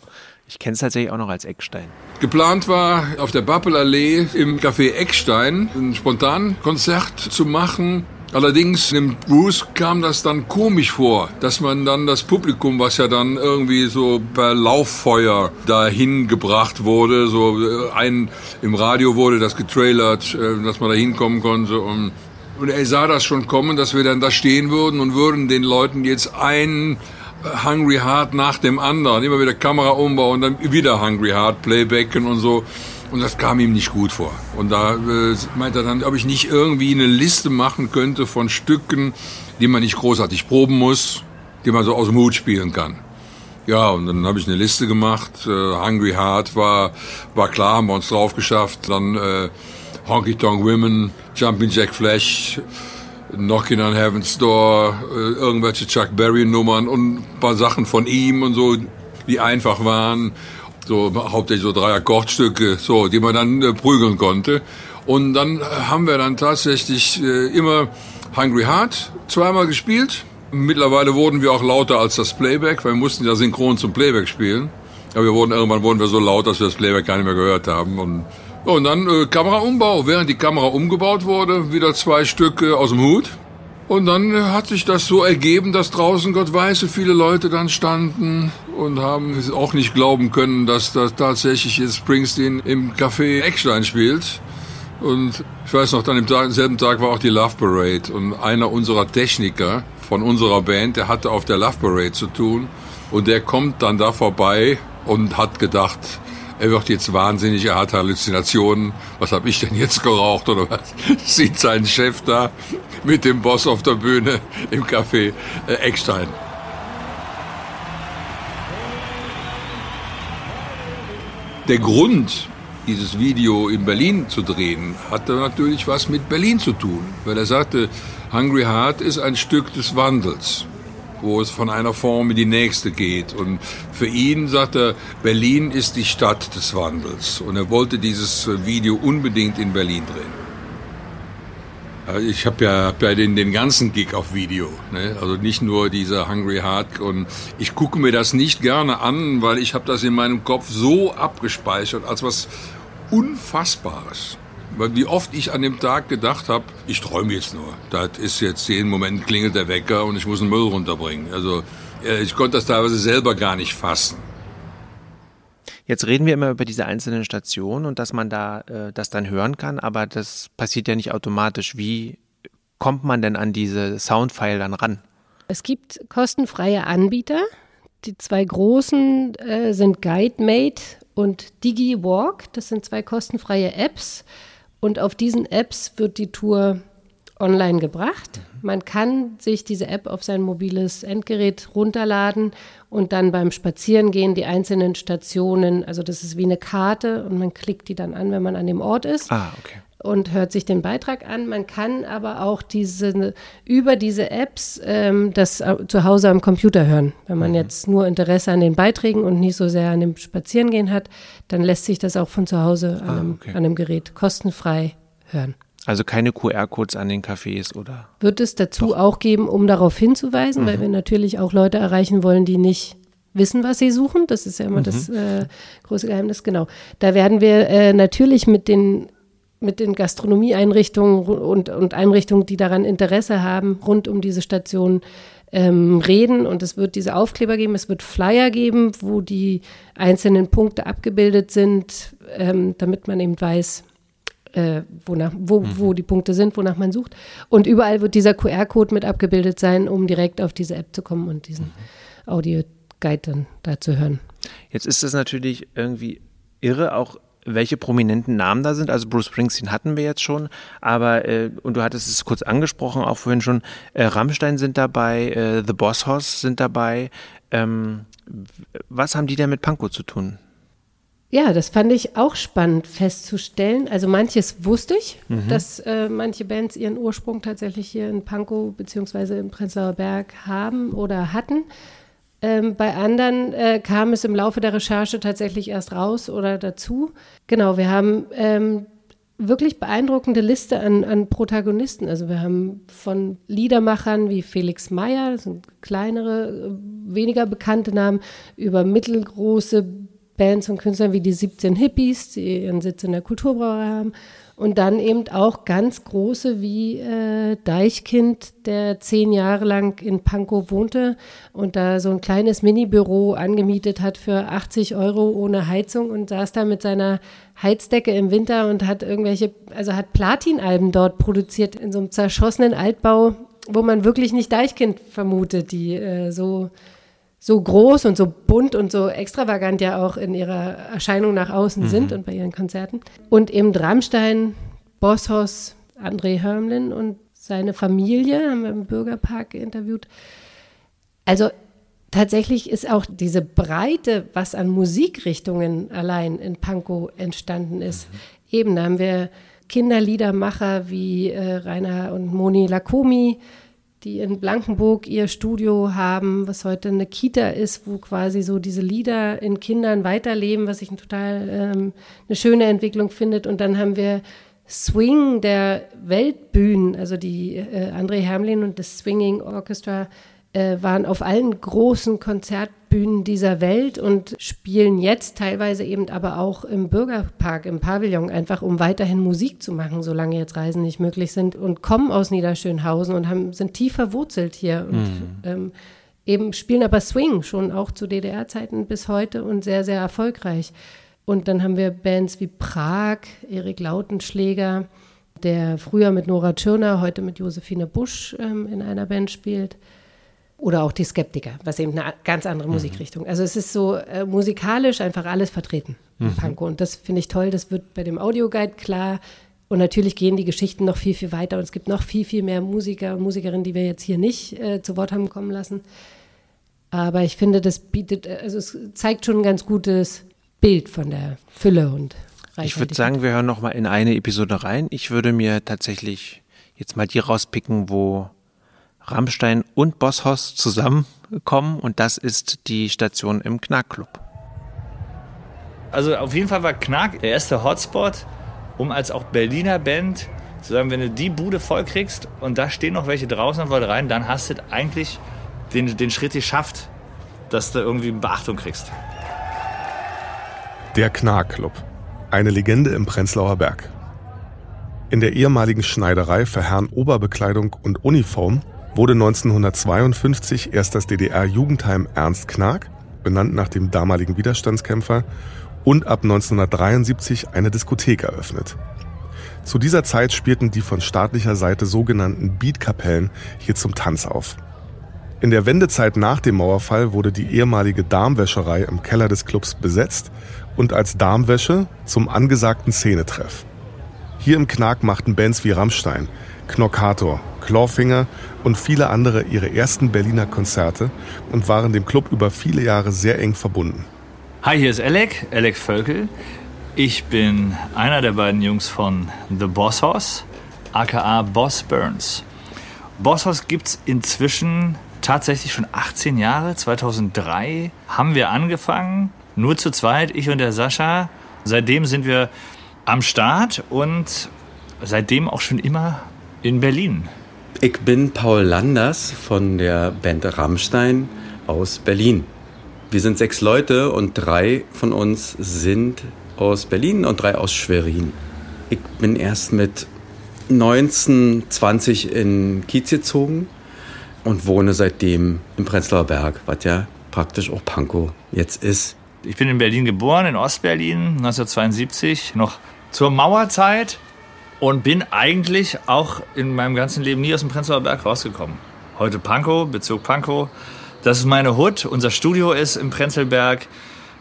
Ich kenne es tatsächlich auch noch als Eckstein. Geplant war, auf der Bappelallee im Café Eckstein ein Spontankonzert zu machen. Allerdings dem Bruce kam das dann komisch vor, dass man dann das Publikum, was ja dann irgendwie so per Lauffeuer dahin gebracht wurde, so äh, ein im Radio wurde das getrailert, äh, dass man da hinkommen konnte und und er sah das schon kommen, dass wir dann da stehen würden und würden den Leuten jetzt ein Hungry Heart nach dem anderen, immer wieder Kameraumbau und dann wieder Hungry Heart, Playbacken und so. Und das kam ihm nicht gut vor. Und da äh, meinte er dann, ob ich nicht irgendwie eine Liste machen könnte von Stücken, die man nicht großartig proben muss, die man so aus dem Hut spielen kann. Ja, und dann habe ich eine Liste gemacht. Äh, Hungry Heart war, war klar, haben wir uns drauf geschafft. Dann äh, Honky Tonk Women, Jumping Jack Flash, Knocking on Heaven's Door, äh, irgendwelche Chuck Berry Nummern und ein paar Sachen von ihm und so, die einfach waren. So hauptsächlich so drei Akkordstücke, so, die man dann äh, prügeln konnte. Und dann haben wir dann tatsächlich äh, immer Hungry Heart zweimal gespielt. Mittlerweile wurden wir auch lauter als das Playback, weil wir mussten ja synchron zum Playback spielen. Aber wir wurden irgendwann wurden wir so laut, dass wir das Playback gar nicht mehr gehört haben. Und und dann äh, Kameraumbau. Während die Kamera umgebaut wurde, wieder zwei Stücke aus dem Hut. Und dann äh, hat sich das so ergeben, dass draußen, Gott weiß, so viele Leute dann standen und haben auch nicht glauben können, dass das tatsächlich jetzt Springsteen im Café Eckstein spielt. Und ich weiß noch, dann im Tag, selben Tag war auch die Love Parade. Und einer unserer Techniker von unserer Band, der hatte auf der Love Parade zu tun. Und der kommt dann da vorbei und hat gedacht, er wird jetzt wahnsinnig, er hat Halluzinationen. Was habe ich denn jetzt geraucht oder was? Sieht seinen Chef da mit dem Boss auf der Bühne im Café äh, Eckstein. Der Grund, dieses Video in Berlin zu drehen, hatte natürlich was mit Berlin zu tun, weil er sagte, Hungry Heart ist ein Stück des Wandels wo es von einer Form in die nächste geht. Und für ihn sagt er, Berlin ist die Stadt des Wandels. Und er wollte dieses Video unbedingt in Berlin drehen. Ich habe ja, hab ja den, den ganzen Gig auf Video, ne? also nicht nur dieser Hungry Heart. Und ich gucke mir das nicht gerne an, weil ich habe das in meinem Kopf so abgespeichert als was Unfassbares. Weil wie oft ich an dem Tag gedacht habe, ich träume jetzt nur. Das ist jetzt jeden Moment klingelt der Wecker und ich muss einen Müll runterbringen. Also äh, ich konnte das teilweise selber gar nicht fassen. Jetzt reden wir immer über diese einzelnen Stationen und dass man da äh, das dann hören kann, aber das passiert ja nicht automatisch. Wie kommt man denn an diese Soundfile dann ran? Es gibt kostenfreie Anbieter. Die zwei großen äh, sind GuideMate und DigiWalk. Das sind zwei kostenfreie Apps. Und auf diesen Apps wird die Tour online gebracht. Man kann sich diese App auf sein mobiles Endgerät runterladen und dann beim Spazierengehen die einzelnen Stationen, also das ist wie eine Karte und man klickt die dann an, wenn man an dem Ort ist. Ah, okay und hört sich den Beitrag an. Man kann aber auch diese, über diese Apps ähm, das zu Hause am Computer hören. Wenn man mhm. jetzt nur Interesse an den Beiträgen und nicht so sehr an dem Spazierengehen hat, dann lässt sich das auch von zu Hause an, ah, einem, okay. an einem Gerät kostenfrei hören. Also keine QR-Codes an den Cafés oder? Wird es dazu Doch. auch geben, um darauf hinzuweisen, mhm. weil wir natürlich auch Leute erreichen wollen, die nicht wissen, was sie suchen. Das ist ja immer mhm. das äh, große Geheimnis, genau. Da werden wir äh, natürlich mit den mit den Gastronomieeinrichtungen und, und Einrichtungen, die daran Interesse haben, rund um diese Station ähm, reden. Und es wird diese Aufkleber geben, es wird Flyer geben, wo die einzelnen Punkte abgebildet sind, ähm, damit man eben weiß, äh, wonach, wo, mhm. wo die Punkte sind, wonach man sucht. Und überall wird dieser QR-Code mit abgebildet sein, um direkt auf diese App zu kommen und diesen mhm. Audio-Guide dann da zu hören. Jetzt ist es natürlich irgendwie irre, auch welche prominenten Namen da sind. Also Bruce Springsteen hatten wir jetzt schon, aber äh, und du hattest es kurz angesprochen, auch vorhin schon, äh, Rammstein sind dabei, äh, The Boss Hoss sind dabei. Ähm, was haben die denn mit Pankow zu tun? Ja, das fand ich auch spannend festzustellen. Also manches wusste ich, mhm. dass äh, manche Bands ihren Ursprung tatsächlich hier in Pankow beziehungsweise im Prenzlauer Berg haben oder hatten. Ähm, bei anderen äh, kam es im Laufe der Recherche tatsächlich erst raus oder dazu. Genau, wir haben ähm, wirklich beeindruckende Liste an, an, Protagonisten. Also wir haben von Liedermachern wie Felix Meyer, das sind kleinere, äh, weniger bekannte Namen, über mittelgroße Bands und Künstlern wie die 17 Hippies, die ihren Sitz in der Kulturbrauerei haben. Und dann eben auch ganz große wie äh, Deichkind, der zehn Jahre lang in Pankow wohnte und da so ein kleines Minibüro angemietet hat für 80 Euro ohne Heizung und saß da mit seiner Heizdecke im Winter und hat irgendwelche, also hat Platinalben dort produziert in so einem zerschossenen Altbau, wo man wirklich nicht Deichkind vermutet, die äh, so so groß und so bunt und so extravagant ja auch in ihrer Erscheinung nach außen mhm. sind und bei ihren Konzerten. Und eben Rammstein, Bosshaus, André Hörmlin und seine Familie haben wir im Bürgerpark interviewt. Also tatsächlich ist auch diese Breite, was an Musikrichtungen allein in Pankow entstanden ist. Mhm. Eben, da haben wir Kinderliedermacher wie äh, Rainer und Moni Lakomi, die in Blankenburg ihr Studio haben, was heute eine Kita ist, wo quasi so diese Lieder in Kindern weiterleben, was ich ein total ähm, eine schöne Entwicklung findet. Und dann haben wir Swing der Weltbühnen, also die äh, André Hermlin und das Swinging Orchestra äh, waren auf allen großen Konzertbühnen dieser Welt und spielen jetzt teilweise eben aber auch im Bürgerpark, im Pavillon, einfach um weiterhin Musik zu machen, solange jetzt Reisen nicht möglich sind und kommen aus Niederschönhausen und haben, sind tief verwurzelt hier und mhm. ähm, eben spielen aber Swing schon auch zu DDR-Zeiten bis heute und sehr, sehr erfolgreich. Und dann haben wir Bands wie Prag, Erik Lautenschläger, der früher mit Nora Tschirner, heute mit Josephine Busch ähm, in einer Band spielt. Oder auch die Skeptiker, was eben eine ganz andere mhm. Musikrichtung. Also es ist so äh, musikalisch einfach alles vertreten mhm. Panko. Und das finde ich toll. Das wird bei dem Audioguide klar. Und natürlich gehen die Geschichten noch viel, viel weiter. Und es gibt noch viel, viel mehr Musiker und Musikerinnen, die wir jetzt hier nicht äh, zu Wort haben kommen lassen. Aber ich finde, das bietet, äh, also es zeigt schon ein ganz gutes Bild von der Fülle und Reichweite. Ich würde sagen, wir hören noch mal in eine Episode rein. Ich würde mir tatsächlich jetzt mal die rauspicken, wo Rammstein und Bosshaus zusammenkommen und das ist die Station im Knackclub. Also auf jeden Fall war Knack der erste Hotspot, um als auch Berliner Band zu sagen, wenn du die Bude voll kriegst und da stehen noch welche draußen und wollen rein, dann hast du eigentlich den, den Schritt geschafft, dass du irgendwie Beachtung kriegst. Der Knackclub. Eine Legende im Prenzlauer Berg. In der ehemaligen Schneiderei für Herren Oberbekleidung und Uniform wurde 1952 erst das DDR-Jugendheim Ernst Knag, benannt nach dem damaligen Widerstandskämpfer, und ab 1973 eine Diskothek eröffnet. Zu dieser Zeit spielten die von staatlicher Seite sogenannten Beatkapellen hier zum Tanz auf. In der Wendezeit nach dem Mauerfall wurde die ehemalige Darmwäscherei im Keller des Clubs besetzt und als Darmwäsche zum angesagten Szenetreff. Hier im Knag machten Bands wie Rammstein, Knockator, Clawfinger und viele andere ihre ersten Berliner Konzerte und waren dem Club über viele Jahre sehr eng verbunden. Hi, hier ist Alec, Alec Völkel. Ich bin einer der beiden Jungs von The Boss House, aka Boss Burns. Boss House gibt es inzwischen tatsächlich schon 18 Jahre. 2003 haben wir angefangen, nur zu zweit, ich und der Sascha. Seitdem sind wir am Start und seitdem auch schon immer in Berlin. Ich bin Paul Landers von der Band Rammstein aus Berlin. Wir sind sechs Leute und drei von uns sind aus Berlin und drei aus Schwerin. Ich bin erst mit 19, 20 in Kiez gezogen und wohne seitdem im Prenzlauer Berg, was ja praktisch auch Pankow jetzt ist. Ich bin in Berlin geboren, in Ostberlin, 1972, noch zur Mauerzeit und bin eigentlich auch in meinem ganzen Leben nie aus dem Prenzlauer Berg rausgekommen. Heute Pankow, Bezirk Pankow. Das ist meine Hut. Unser Studio ist im Prenzlberg.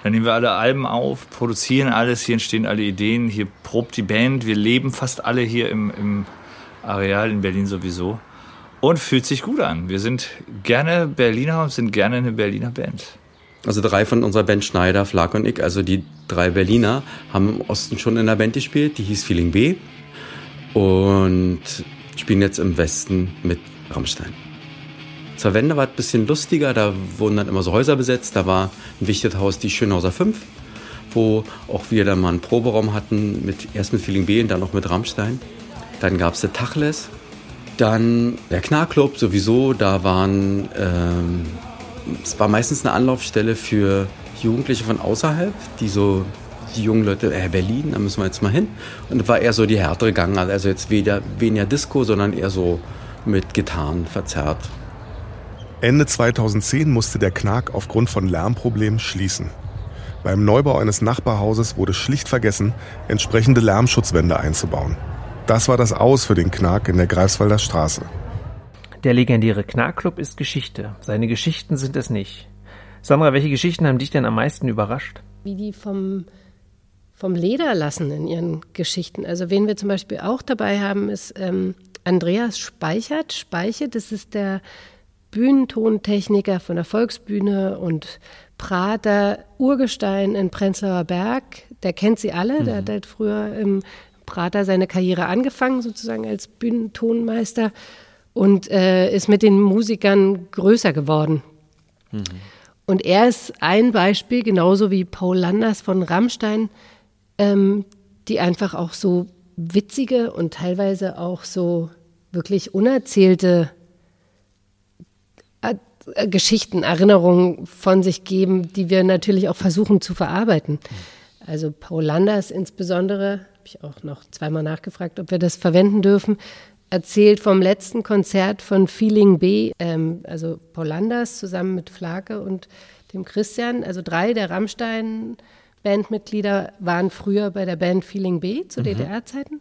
Da nehmen wir alle Alben auf, produzieren alles, hier entstehen alle Ideen, hier probt die Band, wir leben fast alle hier im, im Areal in Berlin sowieso und fühlt sich gut an. Wir sind gerne Berliner und sind gerne eine Berliner Band. Also drei von unserer Band Schneider, Flag und ich, also die drei Berliner, haben im Osten schon in der Band gespielt, die hieß Feeling B und spielen jetzt im Westen mit Rammstein. Zur Wende war es ein bisschen lustiger, da wurden dann immer so Häuser besetzt. Da war ein wichtiges Haus, die Schönhauser 5, wo auch wir dann mal einen Proberaum hatten, mit, erst mit Feeling B und dann auch mit Rammstein. Dann gab es Tachles, dann der Knarrclub sowieso, da waren, ähm, es war meistens eine Anlaufstelle für Jugendliche von außerhalb, die so, die jungen Leute, äh, Berlin, da müssen wir jetzt mal hin. Und das war eher so die härtere Gang, also jetzt weder, weniger Disco, sondern eher so mit Gitarren verzerrt. Ende 2010 musste der Knark aufgrund von Lärmproblemen schließen. Beim Neubau eines Nachbarhauses wurde schlicht vergessen, entsprechende Lärmschutzwände einzubauen. Das war das Aus für den Knark in der Greifswalder Straße. Der legendäre Knarkclub ist Geschichte. Seine Geschichten sind es nicht. Sandra, welche Geschichten haben dich denn am meisten überrascht? Wie die vom, vom Leder lassen in ihren Geschichten. Also wen wir zum Beispiel auch dabei haben, ist ähm, Andreas Speichert. Speichert, das ist der Bühnentontechniker von der Volksbühne und Prater Urgestein in Prenzlauer Berg. Der kennt sie alle. Mhm. Der hat halt früher im Prater seine Karriere angefangen, sozusagen als Bühnentonmeister und äh, ist mit den Musikern größer geworden. Mhm. Und er ist ein Beispiel, genauso wie Paul Landers von Rammstein, ähm, die einfach auch so witzige und teilweise auch so wirklich unerzählte äh, Geschichten, Erinnerungen von sich geben, die wir natürlich auch versuchen zu verarbeiten. Also Paul Landers insbesondere, habe ich auch noch zweimal nachgefragt, ob wir das verwenden dürfen, erzählt vom letzten Konzert von Feeling B, ähm, also Paul Landers zusammen mit Flake und dem Christian, also drei der Rammstein-Bandmitglieder waren früher bei der Band Feeling B zu mhm. DDR-Zeiten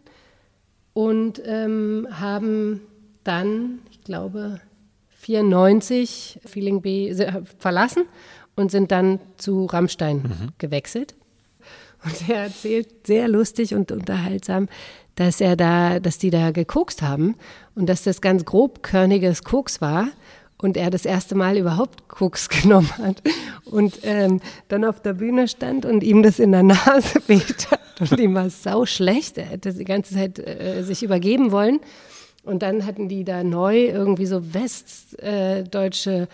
und ähm, haben dann, ich glaube, 94 Feeling B verlassen und sind dann zu Rammstein mhm. gewechselt. Und er erzählt sehr lustig und unterhaltsam, dass er da, dass die da gekokst haben und dass das ganz grobkörniges Koks war und er das erste Mal überhaupt Koks genommen hat und ähm, dann auf der Bühne stand und ihm das in der Nase weht und ihm war sau schlecht. Er hätte die ganze Zeit äh, sich übergeben wollen. Und dann hatten die da neu irgendwie so westdeutsche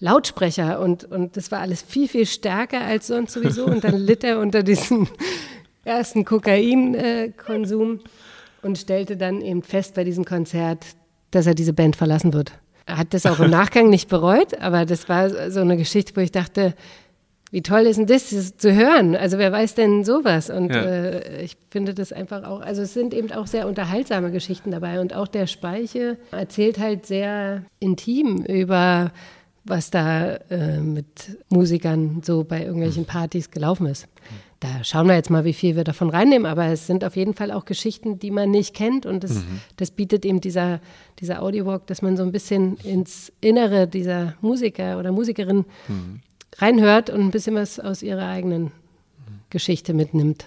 Lautsprecher und, und das war alles viel, viel stärker als sonst sowieso. Und dann litt er unter diesem ersten Kokainkonsum und stellte dann eben fest bei diesem Konzert, dass er diese Band verlassen wird. Er hat das auch im Nachgang nicht bereut, aber das war so eine Geschichte, wo ich dachte, wie toll ist denn das, das zu hören? Also wer weiß denn sowas? Und ja. äh, ich finde das einfach auch, also es sind eben auch sehr unterhaltsame Geschichten dabei. Und auch der Speiche erzählt halt sehr intim über, was da äh, mit Musikern so bei irgendwelchen Partys gelaufen ist. Da schauen wir jetzt mal, wie viel wir davon reinnehmen, aber es sind auf jeden Fall auch Geschichten, die man nicht kennt und das, mhm. das bietet eben dieser, dieser Audiowalk, dass man so ein bisschen ins Innere dieser Musiker oder Musikerin mhm reinhört und ein bisschen was aus ihrer eigenen Geschichte mitnimmt.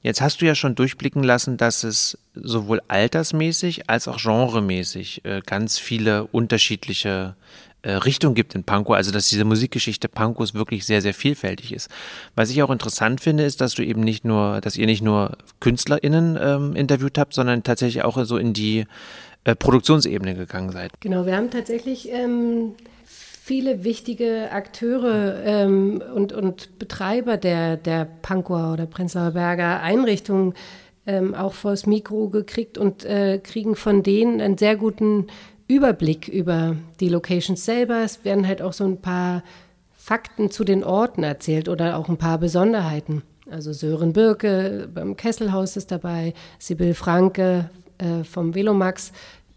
Jetzt hast du ja schon durchblicken lassen, dass es sowohl altersmäßig als auch genremäßig äh, ganz viele unterschiedliche äh, Richtungen gibt in Pankow, also dass diese Musikgeschichte Pankows wirklich sehr, sehr vielfältig ist. Was ich auch interessant finde, ist, dass du eben nicht nur, dass ihr nicht nur KünstlerInnen ähm, interviewt habt, sondern tatsächlich auch so in die äh, Produktionsebene gegangen seid. Genau, wir haben tatsächlich ähm, viele wichtige Akteure ähm, und, und Betreiber der, der Pankower oder Prenzlauer Berger Einrichtungen ähm, auch vors Mikro gekriegt und äh, kriegen von denen einen sehr guten Überblick über die Locations selber. Es werden halt auch so ein paar Fakten zu den Orten erzählt oder auch ein paar Besonderheiten. Also Sören Birke beim Kesselhaus ist dabei, Sibyl Franke äh, vom Velomax,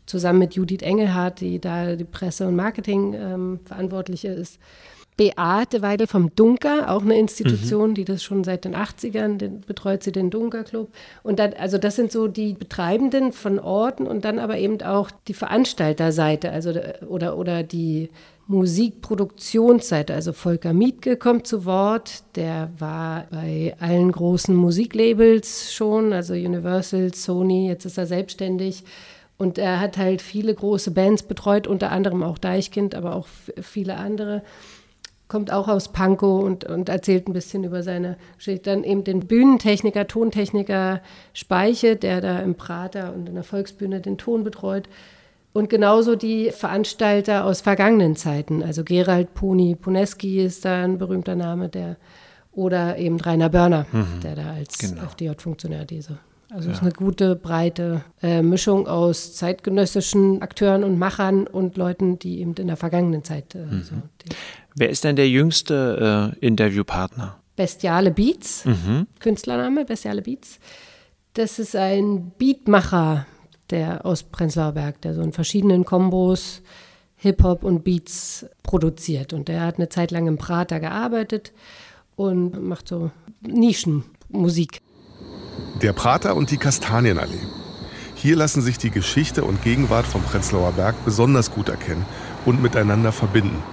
zusammen mit Judith Engelhardt, die da die Presse- und Marketing ähm, verantwortliche ist. Beate Weidel vom Dunker, auch eine Institution, mhm. die das schon seit den 80ern den, betreut sie den Dunker Club. Und dann, also das sind so die Betreibenden von Orten und dann aber eben auch die Veranstalterseite, also oder, oder die Musikproduktionsseite. Also Volker Mietke kommt zu Wort, der war bei allen großen Musiklabels schon, also Universal, Sony, jetzt ist er selbstständig. Und er hat halt viele große Bands betreut, unter anderem auch Deichkind, aber auch viele andere kommt auch aus Pankow und, und erzählt ein bisschen über seine Geschichte. Dann eben den Bühnentechniker, Tontechniker Speiche, der da im Prater und in der Volksbühne den Ton betreut. Und genauso die Veranstalter aus vergangenen Zeiten. Also Gerald Puni Puneski ist da ein berühmter Name, der oder eben Rainer Börner, mhm. der da als genau. FDJ-Funktionär diese. Also ja. es ist eine gute, breite äh, Mischung aus zeitgenössischen Akteuren und Machern und Leuten, die eben in der vergangenen Zeit. Äh, mhm. so, Wer ist denn der jüngste äh, Interviewpartner? Bestiale Beats, mhm. Künstlername Bestiale Beats. Das ist ein Beatmacher, der aus Prenzlauer Berg, der so in verschiedenen Kombos Hip-Hop und Beats produziert. Und der hat eine Zeit lang im Prater gearbeitet und macht so Nischenmusik. Der Prater und die Kastanienallee. Hier lassen sich die Geschichte und Gegenwart vom Prenzlauer Berg besonders gut erkennen und miteinander verbinden.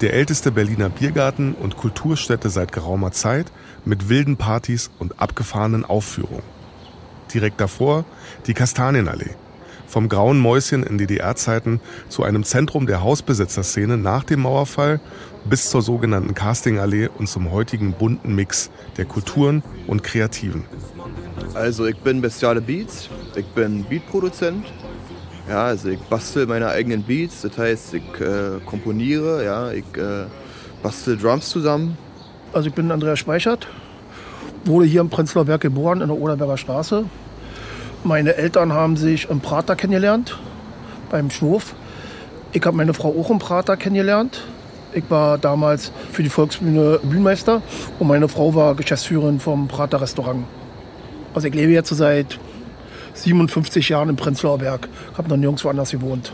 Der älteste Berliner Biergarten und Kulturstätte seit geraumer Zeit mit wilden Partys und abgefahrenen Aufführungen. Direkt davor die Kastanienallee. Vom grauen Mäuschen in DDR-Zeiten zu einem Zentrum der Hausbesitzerszene nach dem Mauerfall bis zur sogenannten Castingallee und zum heutigen bunten Mix der Kulturen und Kreativen. Also ich bin Bestiale Beats, ich bin Beatproduzent, ja, also ich bastel meine eigenen Beats, das heißt, ich äh, komponiere, ja, ich äh, bastel Drums zusammen. Also ich bin Andreas Speichert, wurde hier im Prenzlauer Berg geboren, in der Oderberger Straße. Meine Eltern haben sich im Prater kennengelernt, beim Schwurf. Ich habe meine Frau auch im Prater kennengelernt. Ich war damals für die Volksbühne Bühnenmeister und meine Frau war Geschäftsführerin vom Prater Restaurant. Also ich lebe jetzt seit 57 Jahren im Prenzlauer Berg. Habe noch nirgendwo anders gewohnt.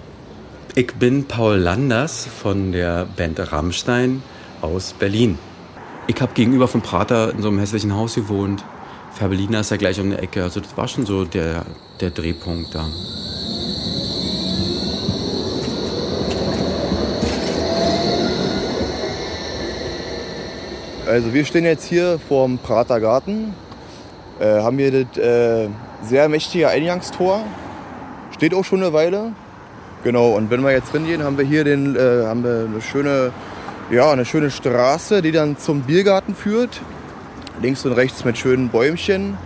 Ich bin Paul Landers von der Band Rammstein aus Berlin. Ich habe gegenüber von Prater in so einem hässlichen Haus gewohnt. Färbelina ist ja gleich um die Ecke. Also das war schon so der, der Drehpunkt da. Also wir stehen jetzt hier vorm Prater Garten. Äh, haben hier das äh, sehr mächtige Eingangstor. Steht auch schon eine Weile. Genau, und wenn wir jetzt gehen, haben wir hier den, äh, haben wir eine schöne, ja, eine schöne Straße, die dann zum Biergarten führt. Links und rechts mit schönen Bäumchen.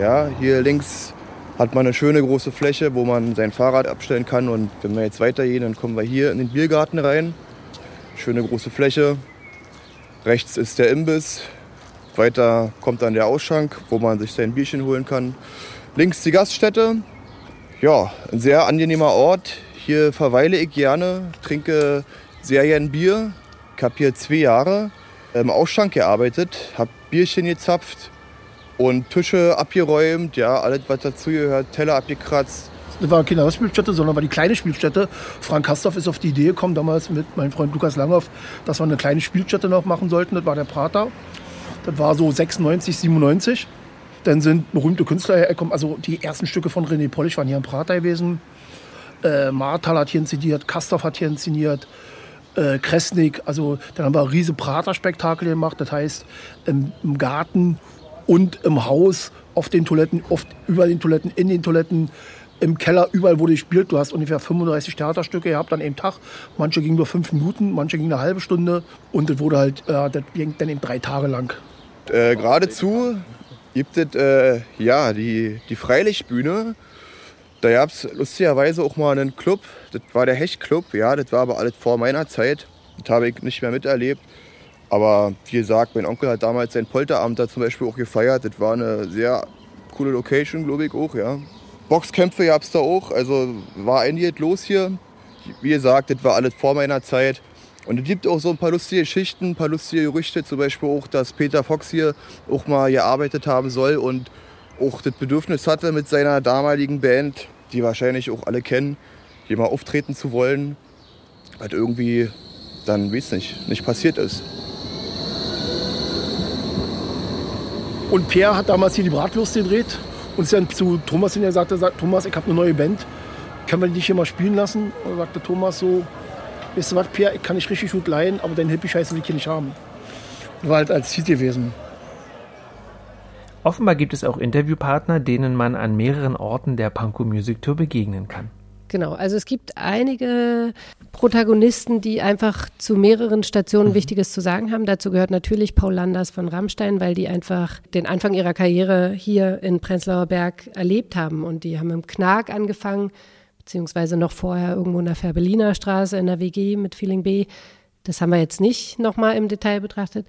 Ja, hier links hat man eine schöne große Fläche, wo man sein Fahrrad abstellen kann. Und wenn wir jetzt weitergehen, dann kommen wir hier in den Biergarten rein. Schöne große Fläche. Rechts ist der Imbiss. Weiter kommt dann der Ausschank, wo man sich sein Bierchen holen kann. Links die Gaststätte. Ja, ein sehr angenehmer Ort. Hier verweile ich gerne, trinke sehr gern Bier. Ich habe hier zwei Jahre im Ausschank gearbeitet, habe Bierchen gezapft und Tische abgeräumt, ja, alles was dazugehört, Teller abgekratzt. Das war keine Spielstätte, sondern war die kleine Spielstätte. Frank Kastorf ist auf die Idee gekommen, damals mit meinem Freund Lukas Langhoff, dass wir eine kleine Spielstätte noch machen sollten. Das war der Prater. Das war so 96, 97. Dann sind berühmte Künstler hergekommen. Also die ersten Stücke von René Polish waren hier im Prater gewesen. Äh, Martal hat hier inszeniert, Kastorf hat hier inszeniert, äh, Kresnik. Also dann haben wir ein riese Prater-Spektakel gemacht. Das heißt, im, im, Garten und im Haus, auf den Toiletten, oft über den Toiletten, in den Toiletten, im Keller, überall wurde gespielt. Du hast ungefähr 35 Theaterstücke gehabt an einem Tag. Manche gingen nur fünf Minuten, manche gingen eine halbe Stunde. Und das wurde halt, äh, das ging dann eben drei Tage lang. Äh, geradezu gibt es äh, ja, die, die Freilichtbühne. Da gab es lustigerweise auch mal einen Club, das war der Hecht-Club, ja, das war aber alles vor meiner Zeit. Das habe ich nicht mehr miterlebt. Aber wie gesagt, mein Onkel hat damals sein Polterabend da zum Beispiel auch gefeiert. Das war eine sehr coole Location, glaube ich auch, ja. Boxkämpfe gab es da auch, also war einiges los hier. Wie gesagt, das war alles vor meiner Zeit. Und es gibt auch so ein paar lustige Geschichten, ein paar lustige Gerüchte, zum Beispiel auch, dass Peter Fox hier auch mal gearbeitet haben soll und auch das Bedürfnis hatte, mit seiner damaligen Band, die wahrscheinlich auch alle kennen, hier mal auftreten zu wollen, was irgendwie dann, weiß nicht, nicht passiert ist. Und Pierre hat damals hier die Bratwurst gedreht und ist dann zu Thomas hin, er sagte, Thomas, ich habe eine neue Band, können wir die nicht hier mal spielen lassen? Und sagte Thomas so, weißt du was, Pierre, ich kann dich richtig gut leihen, aber deinen Hippie-Scheiß will ich hier nicht haben. Das war halt als Ziel gewesen. Offenbar gibt es auch Interviewpartner, denen man an mehreren Orten der Pankow Music Tour begegnen kann. Genau, also es gibt einige Protagonisten, die einfach zu mehreren Stationen mhm. Wichtiges zu sagen haben. Dazu gehört natürlich Paul Landers von Rammstein, weil die einfach den Anfang ihrer Karriere hier in Prenzlauer Berg erlebt haben. Und die haben im Knark angefangen, beziehungsweise noch vorher irgendwo in der Färbeliner Straße in der WG mit Feeling B. Das haben wir jetzt nicht nochmal im Detail betrachtet.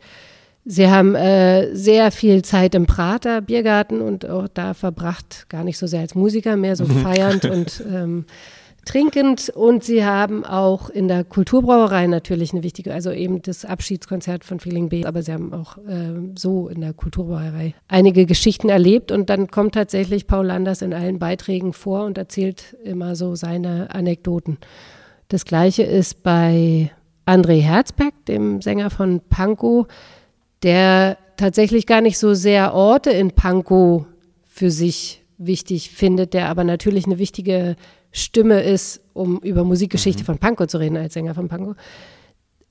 Sie haben äh, sehr viel Zeit im Prater Biergarten und auch da verbracht, gar nicht so sehr als Musiker, mehr so feiernd und ähm, trinkend. Und sie haben auch in der Kulturbrauerei natürlich eine wichtige, also eben das Abschiedskonzert von Feeling B, aber sie haben auch äh, so in der Kulturbrauerei einige Geschichten erlebt. Und dann kommt tatsächlich Paul Landers in allen Beiträgen vor und erzählt immer so seine Anekdoten. Das gleiche ist bei André Herzberg, dem Sänger von Pankow der tatsächlich gar nicht so sehr Orte in Pankow für sich wichtig findet, der aber natürlich eine wichtige Stimme ist, um über Musikgeschichte mhm. von Pankow zu reden als Sänger von Pankow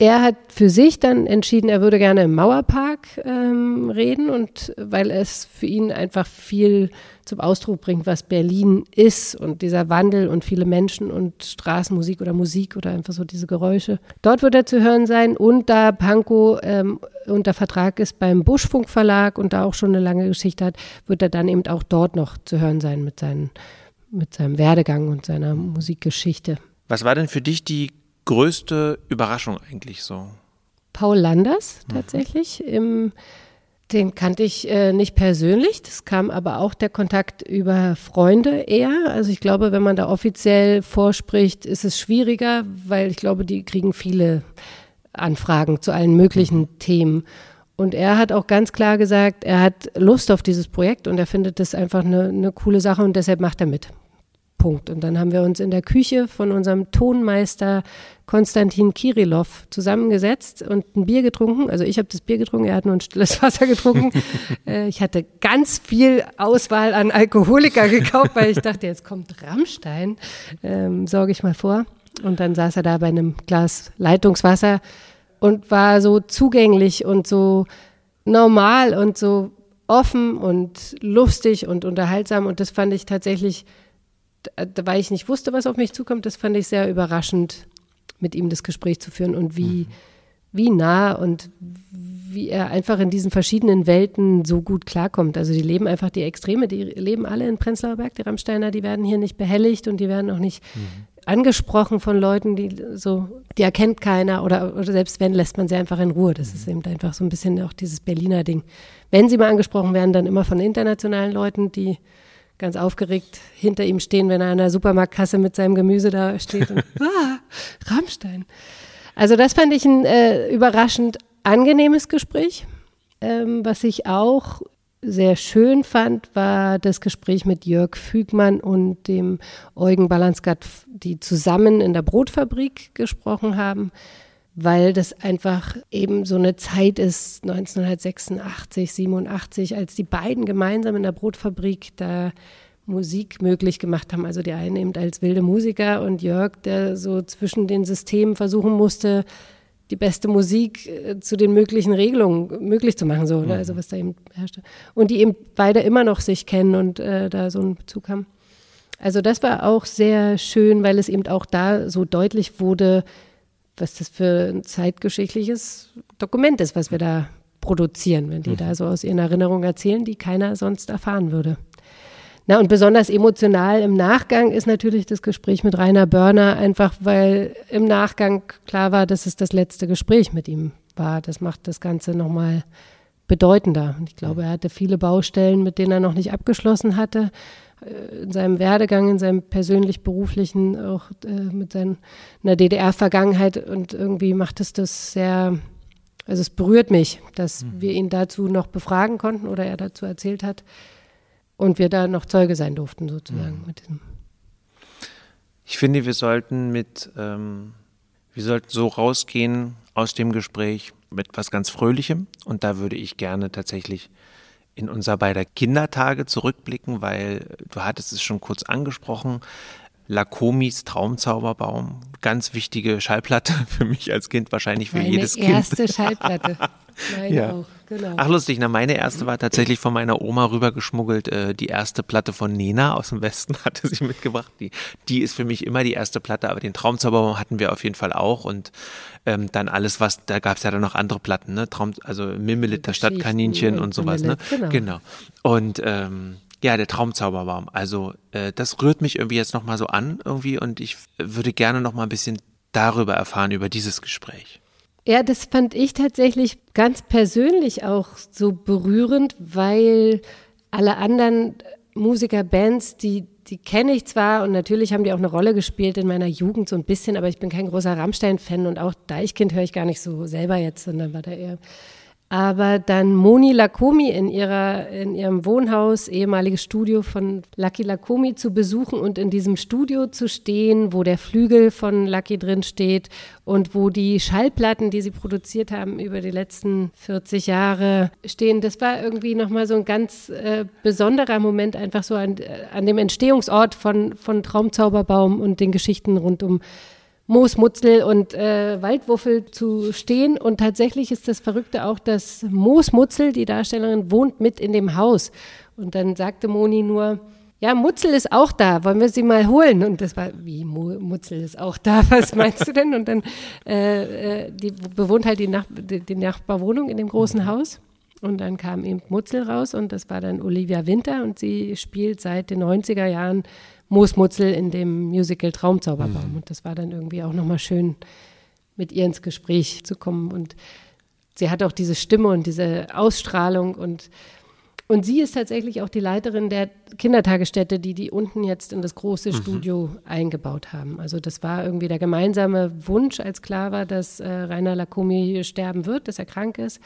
er hat für sich dann entschieden, er würde gerne im Mauerpark ähm, reden und weil es für ihn einfach viel zum Ausdruck bringt, was Berlin ist und dieser Wandel und viele Menschen und Straßenmusik oder Musik oder einfach so diese Geräusche. Dort wird er zu hören sein und da Pankow ähm, unter Vertrag ist beim Buschfunk Verlag und da auch schon eine lange Geschichte hat, wird er dann eben auch dort noch zu hören sein mit, seinen, mit seinem Werdegang und seiner Musikgeschichte. Was war denn für dich die größte Überraschung eigentlich so? Paul Landers tatsächlich. Mhm. Im, den kannte ich äh, nicht persönlich. Das kam aber auch der Kontakt über Freunde eher. Also ich glaube, wenn man da offiziell vorspricht, ist es schwieriger, weil ich glaube, die kriegen viele Anfragen zu allen möglichen mhm. Themen. Und er hat auch ganz klar gesagt, er hat Lust auf dieses Projekt und er findet das einfach eine, eine coole Sache und deshalb macht er mit. Punkt. Und dann haben wir uns in der Küche von unserem Tonmeister Konstantin Kirilov zusammengesetzt und ein Bier getrunken. Also ich habe das Bier getrunken, er hat nur ein stilles Wasser getrunken. Äh, ich hatte ganz viel Auswahl an Alkoholiker gekauft, weil ich dachte, jetzt kommt Rammstein, ähm, sorge ich mal vor. Und dann saß er da bei einem Glas Leitungswasser und war so zugänglich und so normal und so offen und lustig und unterhaltsam. Und das fand ich tatsächlich weil ich nicht wusste, was auf mich zukommt, das fand ich sehr überraschend, mit ihm das Gespräch zu führen und wie, mhm. wie nah und wie er einfach in diesen verschiedenen Welten so gut klarkommt. Also die leben einfach die Extreme, die leben alle in Prenzlauer Berg, die Rammsteiner, die werden hier nicht behelligt und die werden auch nicht mhm. angesprochen von Leuten, die so, die erkennt keiner oder, oder selbst wenn, lässt man sie einfach in Ruhe. Das mhm. ist eben einfach so ein bisschen auch dieses Berliner Ding. Wenn sie mal angesprochen werden, dann immer von internationalen Leuten, die ganz aufgeregt hinter ihm stehen, wenn er an der Supermarktkasse mit seinem Gemüse da steht und ah, Rammstein. Also das fand ich ein äh, überraschend angenehmes Gespräch. Ähm, was ich auch sehr schön fand, war das Gespräch mit Jörg Fügmann und dem Eugen Balansgat, die zusammen in der Brotfabrik gesprochen haben weil das einfach eben so eine Zeit ist, 1986, 87, als die beiden gemeinsam in der Brotfabrik da Musik möglich gemacht haben. Also die einen eben als wilde Musiker und Jörg, der so zwischen den Systemen versuchen musste, die beste Musik äh, zu den möglichen Regelungen möglich zu machen, so, oder? also was da eben herrschte. Und die eben beide immer noch sich kennen und äh, da so einen Bezug haben. Also das war auch sehr schön, weil es eben auch da so deutlich wurde, was das für ein zeitgeschichtliches Dokument ist, was wir da produzieren, wenn die mhm. da so aus ihren Erinnerungen erzählen, die keiner sonst erfahren würde. Na, und besonders emotional im Nachgang ist natürlich das Gespräch mit Rainer Börner, einfach weil im Nachgang klar war, dass es das letzte Gespräch mit ihm war. Das macht das Ganze nochmal bedeutender. Und ich glaube, er hatte viele Baustellen, mit denen er noch nicht abgeschlossen hatte. Äh, in seinem Werdegang, in seinem persönlich-beruflichen, auch äh, mit seiner DDR-Vergangenheit. Und irgendwie macht es das sehr, also es berührt mich, dass mhm. wir ihn dazu noch befragen konnten oder er dazu erzählt hat. Und wir da noch Zeuge sein durften, sozusagen, mhm. mit diesem. Ich finde, wir sollten mit, ähm, wir sollten so rausgehen aus dem Gespräch mit was ganz Fröhlichem. Und da würde ich gerne tatsächlich in unser beider Kindertage zurückblicken, weil du hattest es schon kurz angesprochen. Lakomis Traumzauberbaum, ganz wichtige Schallplatte für mich als Kind, wahrscheinlich für Meine jedes Kind. erste Schallplatte. Meine Ja. auch, genau. Ach lustig, na meine erste war tatsächlich von meiner Oma rübergeschmuggelt. Äh, die erste Platte von Nena aus dem Westen hatte sie mitgebracht. Die, die ist für mich immer die erste Platte, aber den Traumzauberbaum hatten wir auf jeden Fall auch und ähm, dann alles, was, da gab es ja dann noch andere Platten, ne? Traum, also Mimmelit, das Stadtkaninchen und und sowas, ne? Mimmelit, genau. Und ähm, ja, der Traumzauberbaum. Also äh, das rührt mich irgendwie jetzt nochmal so an irgendwie und ich würde gerne nochmal ein bisschen darüber erfahren, über dieses Gespräch. Ja, das fand ich tatsächlich ganz persönlich auch so berührend, weil alle anderen Musiker, Bands, die, die kenne ich zwar und natürlich haben die auch eine Rolle gespielt in meiner Jugend so ein bisschen, aber ich bin kein großer Rammstein-Fan und auch Deichkind höre ich gar nicht so selber jetzt, sondern war da eher. Aber dann Moni Lakomi in, ihrer, in ihrem Wohnhaus, ehemaliges Studio von Lucky Lakomi zu besuchen und in diesem Studio zu stehen, wo der Flügel von Lucky drin steht und wo die Schallplatten, die sie produziert haben über die letzten 40 Jahre stehen. Das war irgendwie nochmal so ein ganz äh, besonderer Moment, einfach so an, an dem Entstehungsort von, von Traumzauberbaum und den Geschichten rund um Moosmutzel und äh, Waldwuffel zu stehen. Und tatsächlich ist das Verrückte auch, dass Moosmutzel, die Darstellerin, wohnt mit in dem Haus. Und dann sagte Moni nur, ja, Mutzel ist auch da, wollen wir sie mal holen? Und das war, wie, Mutzel ist auch da, was meinst du denn? Und dann äh, äh, die bewohnt halt die, Nach die, die Nachbarwohnung in dem großen Haus. Und dann kam eben Mutzel raus und das war dann Olivia Winter und sie spielt seit den 90er Jahren Moosmutzel in dem Musical Traumzauberbaum. Und das war dann irgendwie auch nochmal schön, mit ihr ins Gespräch zu kommen. Und sie hat auch diese Stimme und diese Ausstrahlung und und sie ist tatsächlich auch die Leiterin der Kindertagesstätte, die die unten jetzt in das große Studio eingebaut haben. Also das war irgendwie der gemeinsame Wunsch, als klar war, dass äh, Rainer Lacomi sterben wird, dass er krank ist,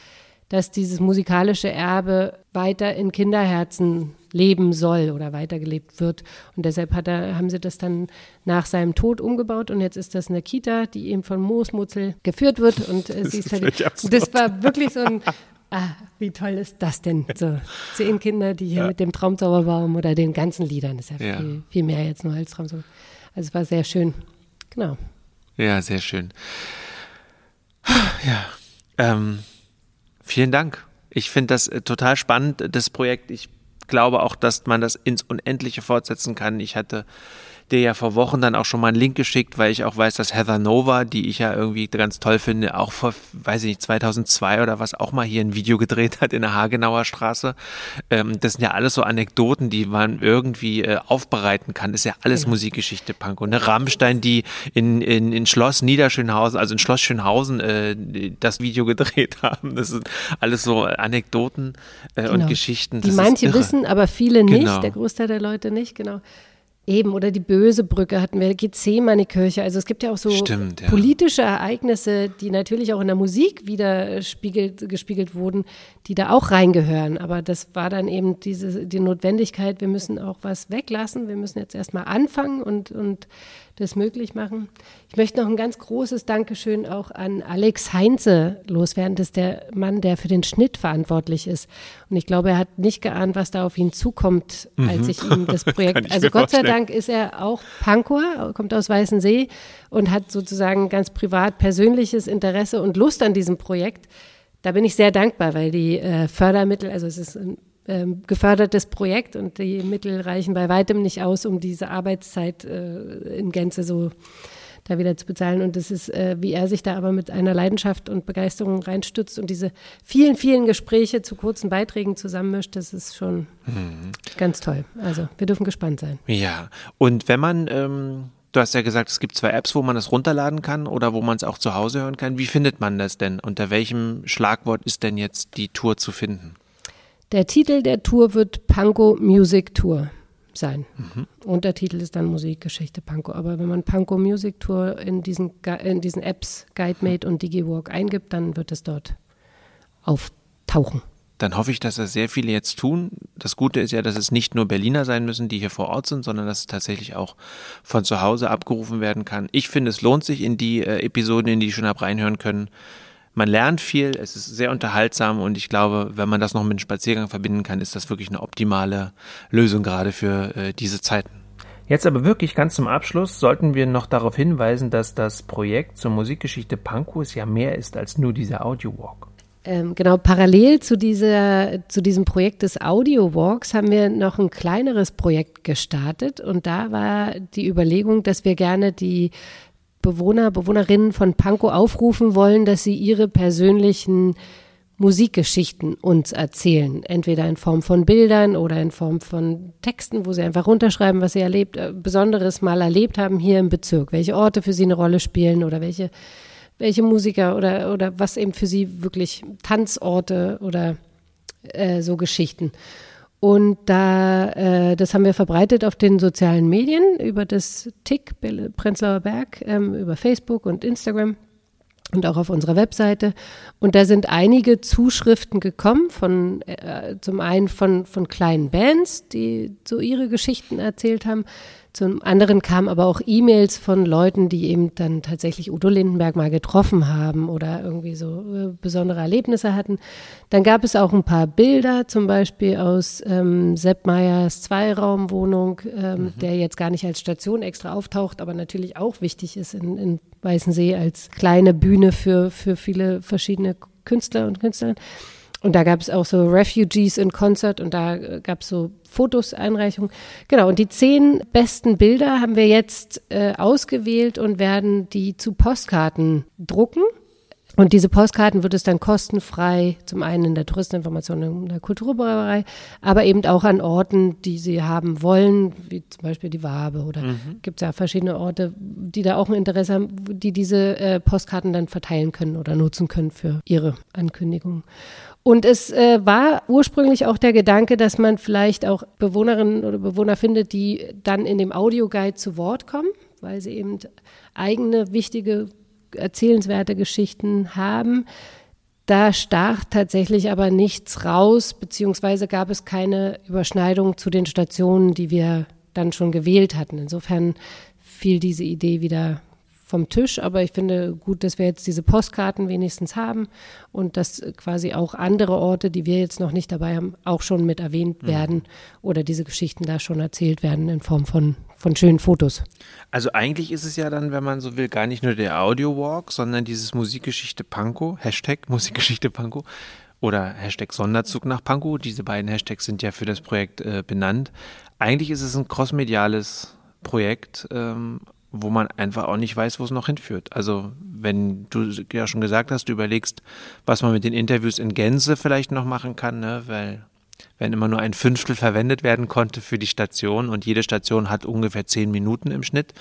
dass dieses musikalische Erbe weiter in Kinderherzen leben soll oder weitergelebt wird. Und deshalb hat er, haben sie das dann nach seinem Tod umgebaut und jetzt ist das eine Kita, die eben von Moosmutzel geführt wird. Und äh, sie ist halt, das war wirklich so ein, ah, wie toll ist das denn? So zehn Kinder, die hier Ja. mit dem Traumzauberbaum oder den ganzen Liedern, das ist ja, Ja. Viel, viel mehr jetzt nur als Traumzauber. Also es war sehr schön. Genau. Ja, sehr schön. Ja, ähm, vielen Dank. Ich finde das äh, total spannend, das Projekt. Ich glaube auch, dass man das ins Unendliche fortsetzen kann. Ich hatte dir ja vor Wochen dann auch schon mal einen Link geschickt, weil ich auch weiß, dass Heather Nova, die ich ja irgendwie ganz toll finde, auch vor, weiß ich nicht, 2002 oder was, auch mal hier ein Video gedreht hat in der Hagenauer Straße. Ähm, das sind ja alles so Anekdoten, die man irgendwie äh, aufbereiten kann. ist ja alles Musikgeschichte, Panko. Ne? Rammstein, die in, in, in Schloss Niederschönhausen, also in Schloss Schönhausen, äh, das Video gedreht haben. Das sind alles so Anekdoten äh, und Genau. Geschichten. Die Das ist manche wissen, aber viele nicht, Genau. der Großteil der Leute nicht, genau. Eben, oder die böse Brücke hatten wir, Gethsemane-Kirche. Also es gibt ja auch so Stimmt, ja. politische Ereignisse, die natürlich auch in der Musik wieder spiegelt, gespiegelt wurden, die da auch reingehören. Aber das war dann eben diese, die Notwendigkeit, wir müssen auch was weglassen, wir müssen jetzt erstmal anfangen und, und das möglich machen. Ich möchte noch ein ganz großes Dankeschön auch an Alex Heinze loswerden. Das ist der Mann, der für den Schnitt verantwortlich ist. Und ich glaube, er hat nicht geahnt, was da auf ihn zukommt, als ich ihm das Projekt. Also Gott sei. Dank ist er auch Pankower, kommt aus Weißensee und hat sozusagen ganz privat persönliches Interesse und Lust an diesem Projekt. Da bin ich sehr dankbar, weil die äh, Fördermittel, also es ist ein gefördertes Projekt und die Mittel reichen bei weitem nicht aus, um diese Arbeitszeit äh, in Gänze so da wieder zu bezahlen. Und das ist, äh, wie er sich da aber mit einer Leidenschaft und Begeisterung reinstützt und diese vielen, vielen Gespräche zu kurzen Beiträgen zusammenmischt, das ist schon ganz toll. Also wir dürfen gespannt sein. Ja, und wenn man ähm, Du hast ja gesagt, es gibt zwei Apps, wo man das runterladen kann oder wo man es auch zu Hause hören kann. Wie findet man das denn? Unter welchem Schlagwort ist denn jetzt die Tour zu finden? Der Titel der Tour wird Panko Music Tour sein. Mhm. Untertitel ist dann Musikgeschichte Panko. Aber wenn man Panko Music Tour in diesen, in diesen Apps GuideMate und DigiWalk eingibt, dann wird es dort auftauchen dann hoffe ich, dass das sehr viele jetzt tun. Das Gute ist ja, dass es nicht nur Berliner sein müssen, die hier vor Ort sind, sondern dass es tatsächlich auch von zu Hause abgerufen werden kann. Ich finde, es lohnt sich in die äh, Episoden, in die ich schon habe reinhören können. Man lernt viel, es ist sehr unterhaltsam und ich glaube, wenn man das noch mit einem Spaziergang verbinden kann, ist das wirklich eine optimale Lösung gerade für äh, diese Zeiten. Jetzt aber wirklich ganz zum Abschluss sollten wir noch darauf hinweisen, dass das Projekt zur Musikgeschichte Pankow ja mehr ist als nur dieser Audio Walk. Ähm, genau, parallel zu, dieser, zu diesem Projekt des Audio Walks haben wir noch ein kleineres Projekt gestartet und da war die Überlegung, dass wir gerne die Bewohner, Bewohnerinnen von Pankow aufrufen wollen, dass sie ihre persönlichen Musikgeschichten uns erzählen, entweder in Form von Bildern oder in Form von Texten, wo sie einfach runterschreiben, was sie erlebt, äh, Besonderes mal erlebt haben hier im Bezirk, welche Orte für sie eine Rolle spielen oder welche welche Musiker oder, oder was eben für sie wirklich Tanzorte oder äh, so Geschichten. Und da, äh, das haben wir verbreitet auf den sozialen Medien über das TIC Prenzlauer Berg, ähm, über Facebook und Instagram und auch auf unserer Webseite. Und da sind einige Zuschriften gekommen von äh, zum einen von, von kleinen Bands, die so ihre Geschichten erzählt haben, zum anderen kamen aber auch E-Mails von Leuten, die eben dann tatsächlich Udo Lindenberg mal getroffen haben oder irgendwie so äh, besondere Erlebnisse hatten. Dann gab es auch ein paar Bilder, zum Beispiel aus ähm, Sepp Meyers Zweiraumwohnung, ähm, mhm. der jetzt gar nicht als Station extra auftaucht, aber natürlich auch wichtig ist in, in Weißensee als kleine Bühne für, für viele verschiedene Künstler und Künstlerinnen. Und da gab es auch so Refugees in Concert und da äh, gab es so Fotos, Einreichungen. Genau, und die zehn besten Bilder haben wir jetzt äh, ausgewählt und werden die zu Postkarten drucken. Und diese Postkarten wird es dann kostenfrei, zum einen in der Touristeninformation in der Kulturbrauerei, aber eben auch an Orten, die sie haben wollen, wie zum Beispiel die Wabe oder mhm. gibt es ja verschiedene Orte, die da auch ein Interesse haben, die diese äh, Postkarten dann verteilen können oder nutzen können für ihre Ankündigungen. Und es äh, war ursprünglich auch der Gedanke, dass man vielleicht auch Bewohnerinnen oder Bewohner findet, die dann in dem Audioguide zu Wort kommen, weil sie eben eigene wichtige, erzählenswerte Geschichten haben. Da stach tatsächlich aber nichts raus, beziehungsweise gab es keine Überschneidung zu den Stationen, die wir dann schon gewählt hatten. Insofern fiel diese Idee wieder vom Tisch, aber ich finde gut, dass wir jetzt diese Postkarten wenigstens haben und dass quasi auch andere Orte, die wir jetzt noch nicht dabei haben, auch schon mit erwähnt mhm. werden oder diese Geschichten da schon erzählt werden in Form von, von schönen Fotos. Also eigentlich ist es ja dann, wenn man so will, gar nicht nur der Audio Walk, sondern dieses Musikgeschichte Panko, Hashtag Musikgeschichte Panko oder Hashtag Sonderzug nach Panko. Diese beiden Hashtags sind ja für das Projekt äh, benannt. Eigentlich ist es ein crossmediales Projekt, ähm, wo man einfach auch nicht weiß, wo es noch hinführt. Also wenn du ja schon gesagt hast, du überlegst, was man mit den Interviews in Gänze vielleicht noch machen kann, ne? weil wenn immer nur ein Fünftel verwendet werden konnte für die Station. Und jede Station hat ungefähr zehn Minuten im Schnitt,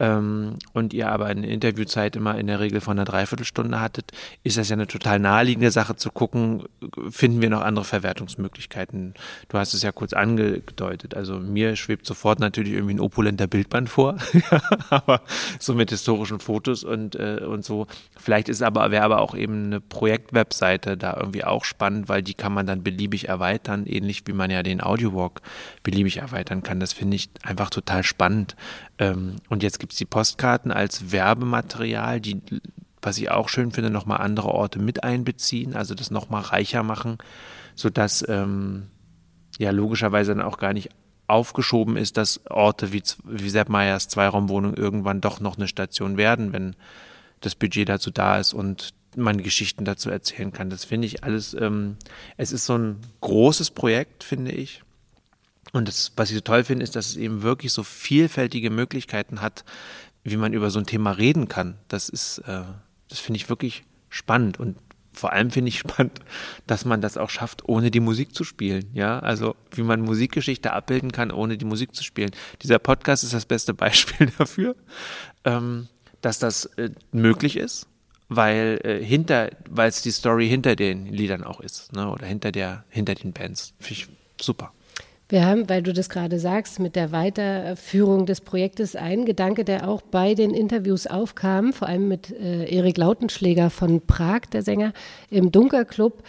ähm, und ihr aber eine Interviewzeit immer in der Regel von einer Dreiviertelstunde hattet, ist das ja eine total naheliegende Sache zu gucken, finden wir noch andere Verwertungsmöglichkeiten. Du hast es ja kurz angedeutet. Also mir schwebt sofort natürlich irgendwie ein opulenter Bildband vor, aber so mit historischen Fotos und, äh, und so. Vielleicht ist aber, wäre aber auch eben eine Projektwebseite da irgendwie auch spannend, weil die kann man dann beliebig erweitern, ähnlich wie man ja den Audiowalk beliebig erweitern kann. Das finde ich einfach total spannend. Ähm, und jetzt gibt es die Postkarten als Werbematerial, die, was ich auch schön finde, nochmal andere Orte mit einbeziehen, also das nochmal reicher machen, sodass ähm, ja logischerweise dann auch gar nicht aufgeschoben ist, dass Orte wie, wie Sepp Meyers Zweiraumwohnung irgendwann doch noch eine Station werden, wenn das Budget dazu da ist und man Geschichten dazu erzählen kann. Das finde ich alles, ähm, es ist so ein großes Projekt, finde ich. Und das, was ich so toll finde, ist, dass es eben wirklich so vielfältige Möglichkeiten hat, wie man über so ein Thema reden kann. Das ist, äh, das finde ich wirklich spannend. Und vor allem finde ich spannend, dass man das auch schafft, ohne die Musik zu spielen. Ja, also wie man Musikgeschichte abbilden kann, ohne die Musik zu spielen. Dieser Podcast ist das beste Beispiel dafür, ähm, dass das äh, möglich ist, weil äh, hinter, weil es die Story hinter den Liedern auch ist, ne? oder hinter der, hinter den Bands. Finde ich super. Wir haben, weil du das gerade sagst, mit der Weiterführung des Projektes ein Gedanke, der auch bei den Interviews aufkam, vor allem mit äh, Erik Lautenschläger von Prag, der Sänger, im Dunkerclub,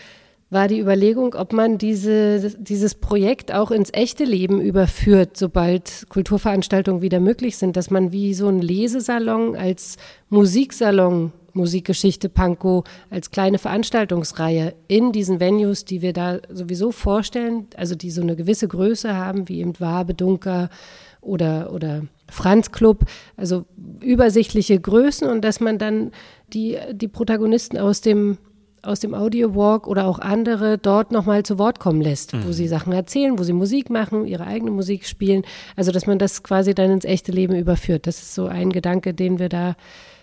war die Überlegung, ob man diese, dieses Projekt auch ins echte Leben überführt, sobald Kulturveranstaltungen wieder möglich sind, dass man wie so ein Lesesalon als Musiksalon Musikgeschichte Pankow als kleine Veranstaltungsreihe in diesen Venues, die wir da sowieso vorstellen, also die so eine gewisse Größe haben, wie eben Wabe, Dunker oder, oder Franz Club, also übersichtliche Größen und dass man dann die, die Protagonisten aus dem aus dem Audio Walk oder auch andere dort nochmal zu Wort kommen lässt, mhm. wo sie Sachen erzählen, wo sie Musik machen, ihre eigene Musik spielen. Also, dass man das quasi dann ins echte Leben überführt. Das ist so ein Gedanke, den wir da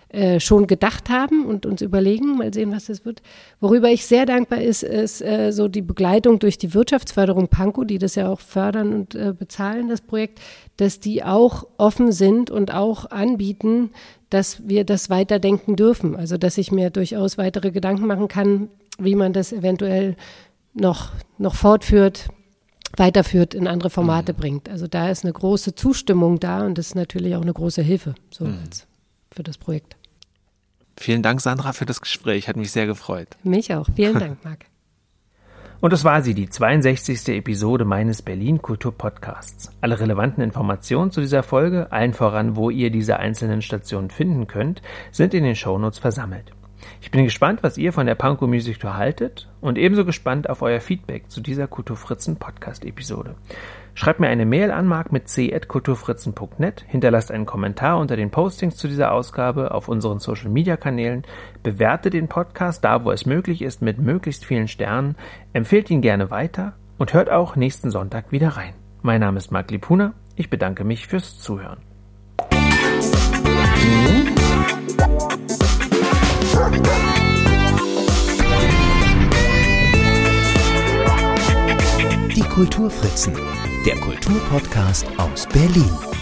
äh, schon gedacht haben und uns überlegen, mal sehen, was das wird. Worüber ich sehr dankbar ist, ist äh, so die Begleitung durch die Wirtschaftsförderung Pankow, die das ja auch fördern und äh, bezahlen, das Projekt, dass die auch offen sind und auch anbieten, dass wir das weiterdenken dürfen. Also dass ich mir durchaus weitere Gedanken machen kann, wie man das eventuell noch, noch fortführt, weiterführt, in andere Formate mhm. bringt. Also da ist eine große Zustimmung da und das ist natürlich auch eine große Hilfe so mhm. Für das Projekt. Vielen Dank, Sandra, für das Gespräch. Hat mich sehr gefreut. Mich auch. Vielen Dank, Marc. Und das war sie, die 62. Episode meines Berlin Kultur Podcasts. Alle relevanten Informationen zu dieser Folge, allen voran, wo ihr diese einzelnen Stationen finden könnt, sind in den Shownotes versammelt. Ich bin gespannt, was ihr von der Panko Music Tour haltet und ebenso gespannt auf euer Feedback zu dieser Kulturfritzen Podcast Episode. Schreibt mir eine Mail an mark mit c.kulturfritzen.net, hinterlasst einen Kommentar unter den Postings zu dieser Ausgabe auf unseren Social Media Kanälen, bewertet den Podcast da, wo es möglich ist, mit möglichst vielen Sternen, empfehlt ihn gerne weiter und hört auch nächsten Sonntag wieder rein. Mein Name ist Marc Lipuna, ich bedanke mich fürs Zuhören. Die Kulturfritzen der Kulturpodcast aus Berlin.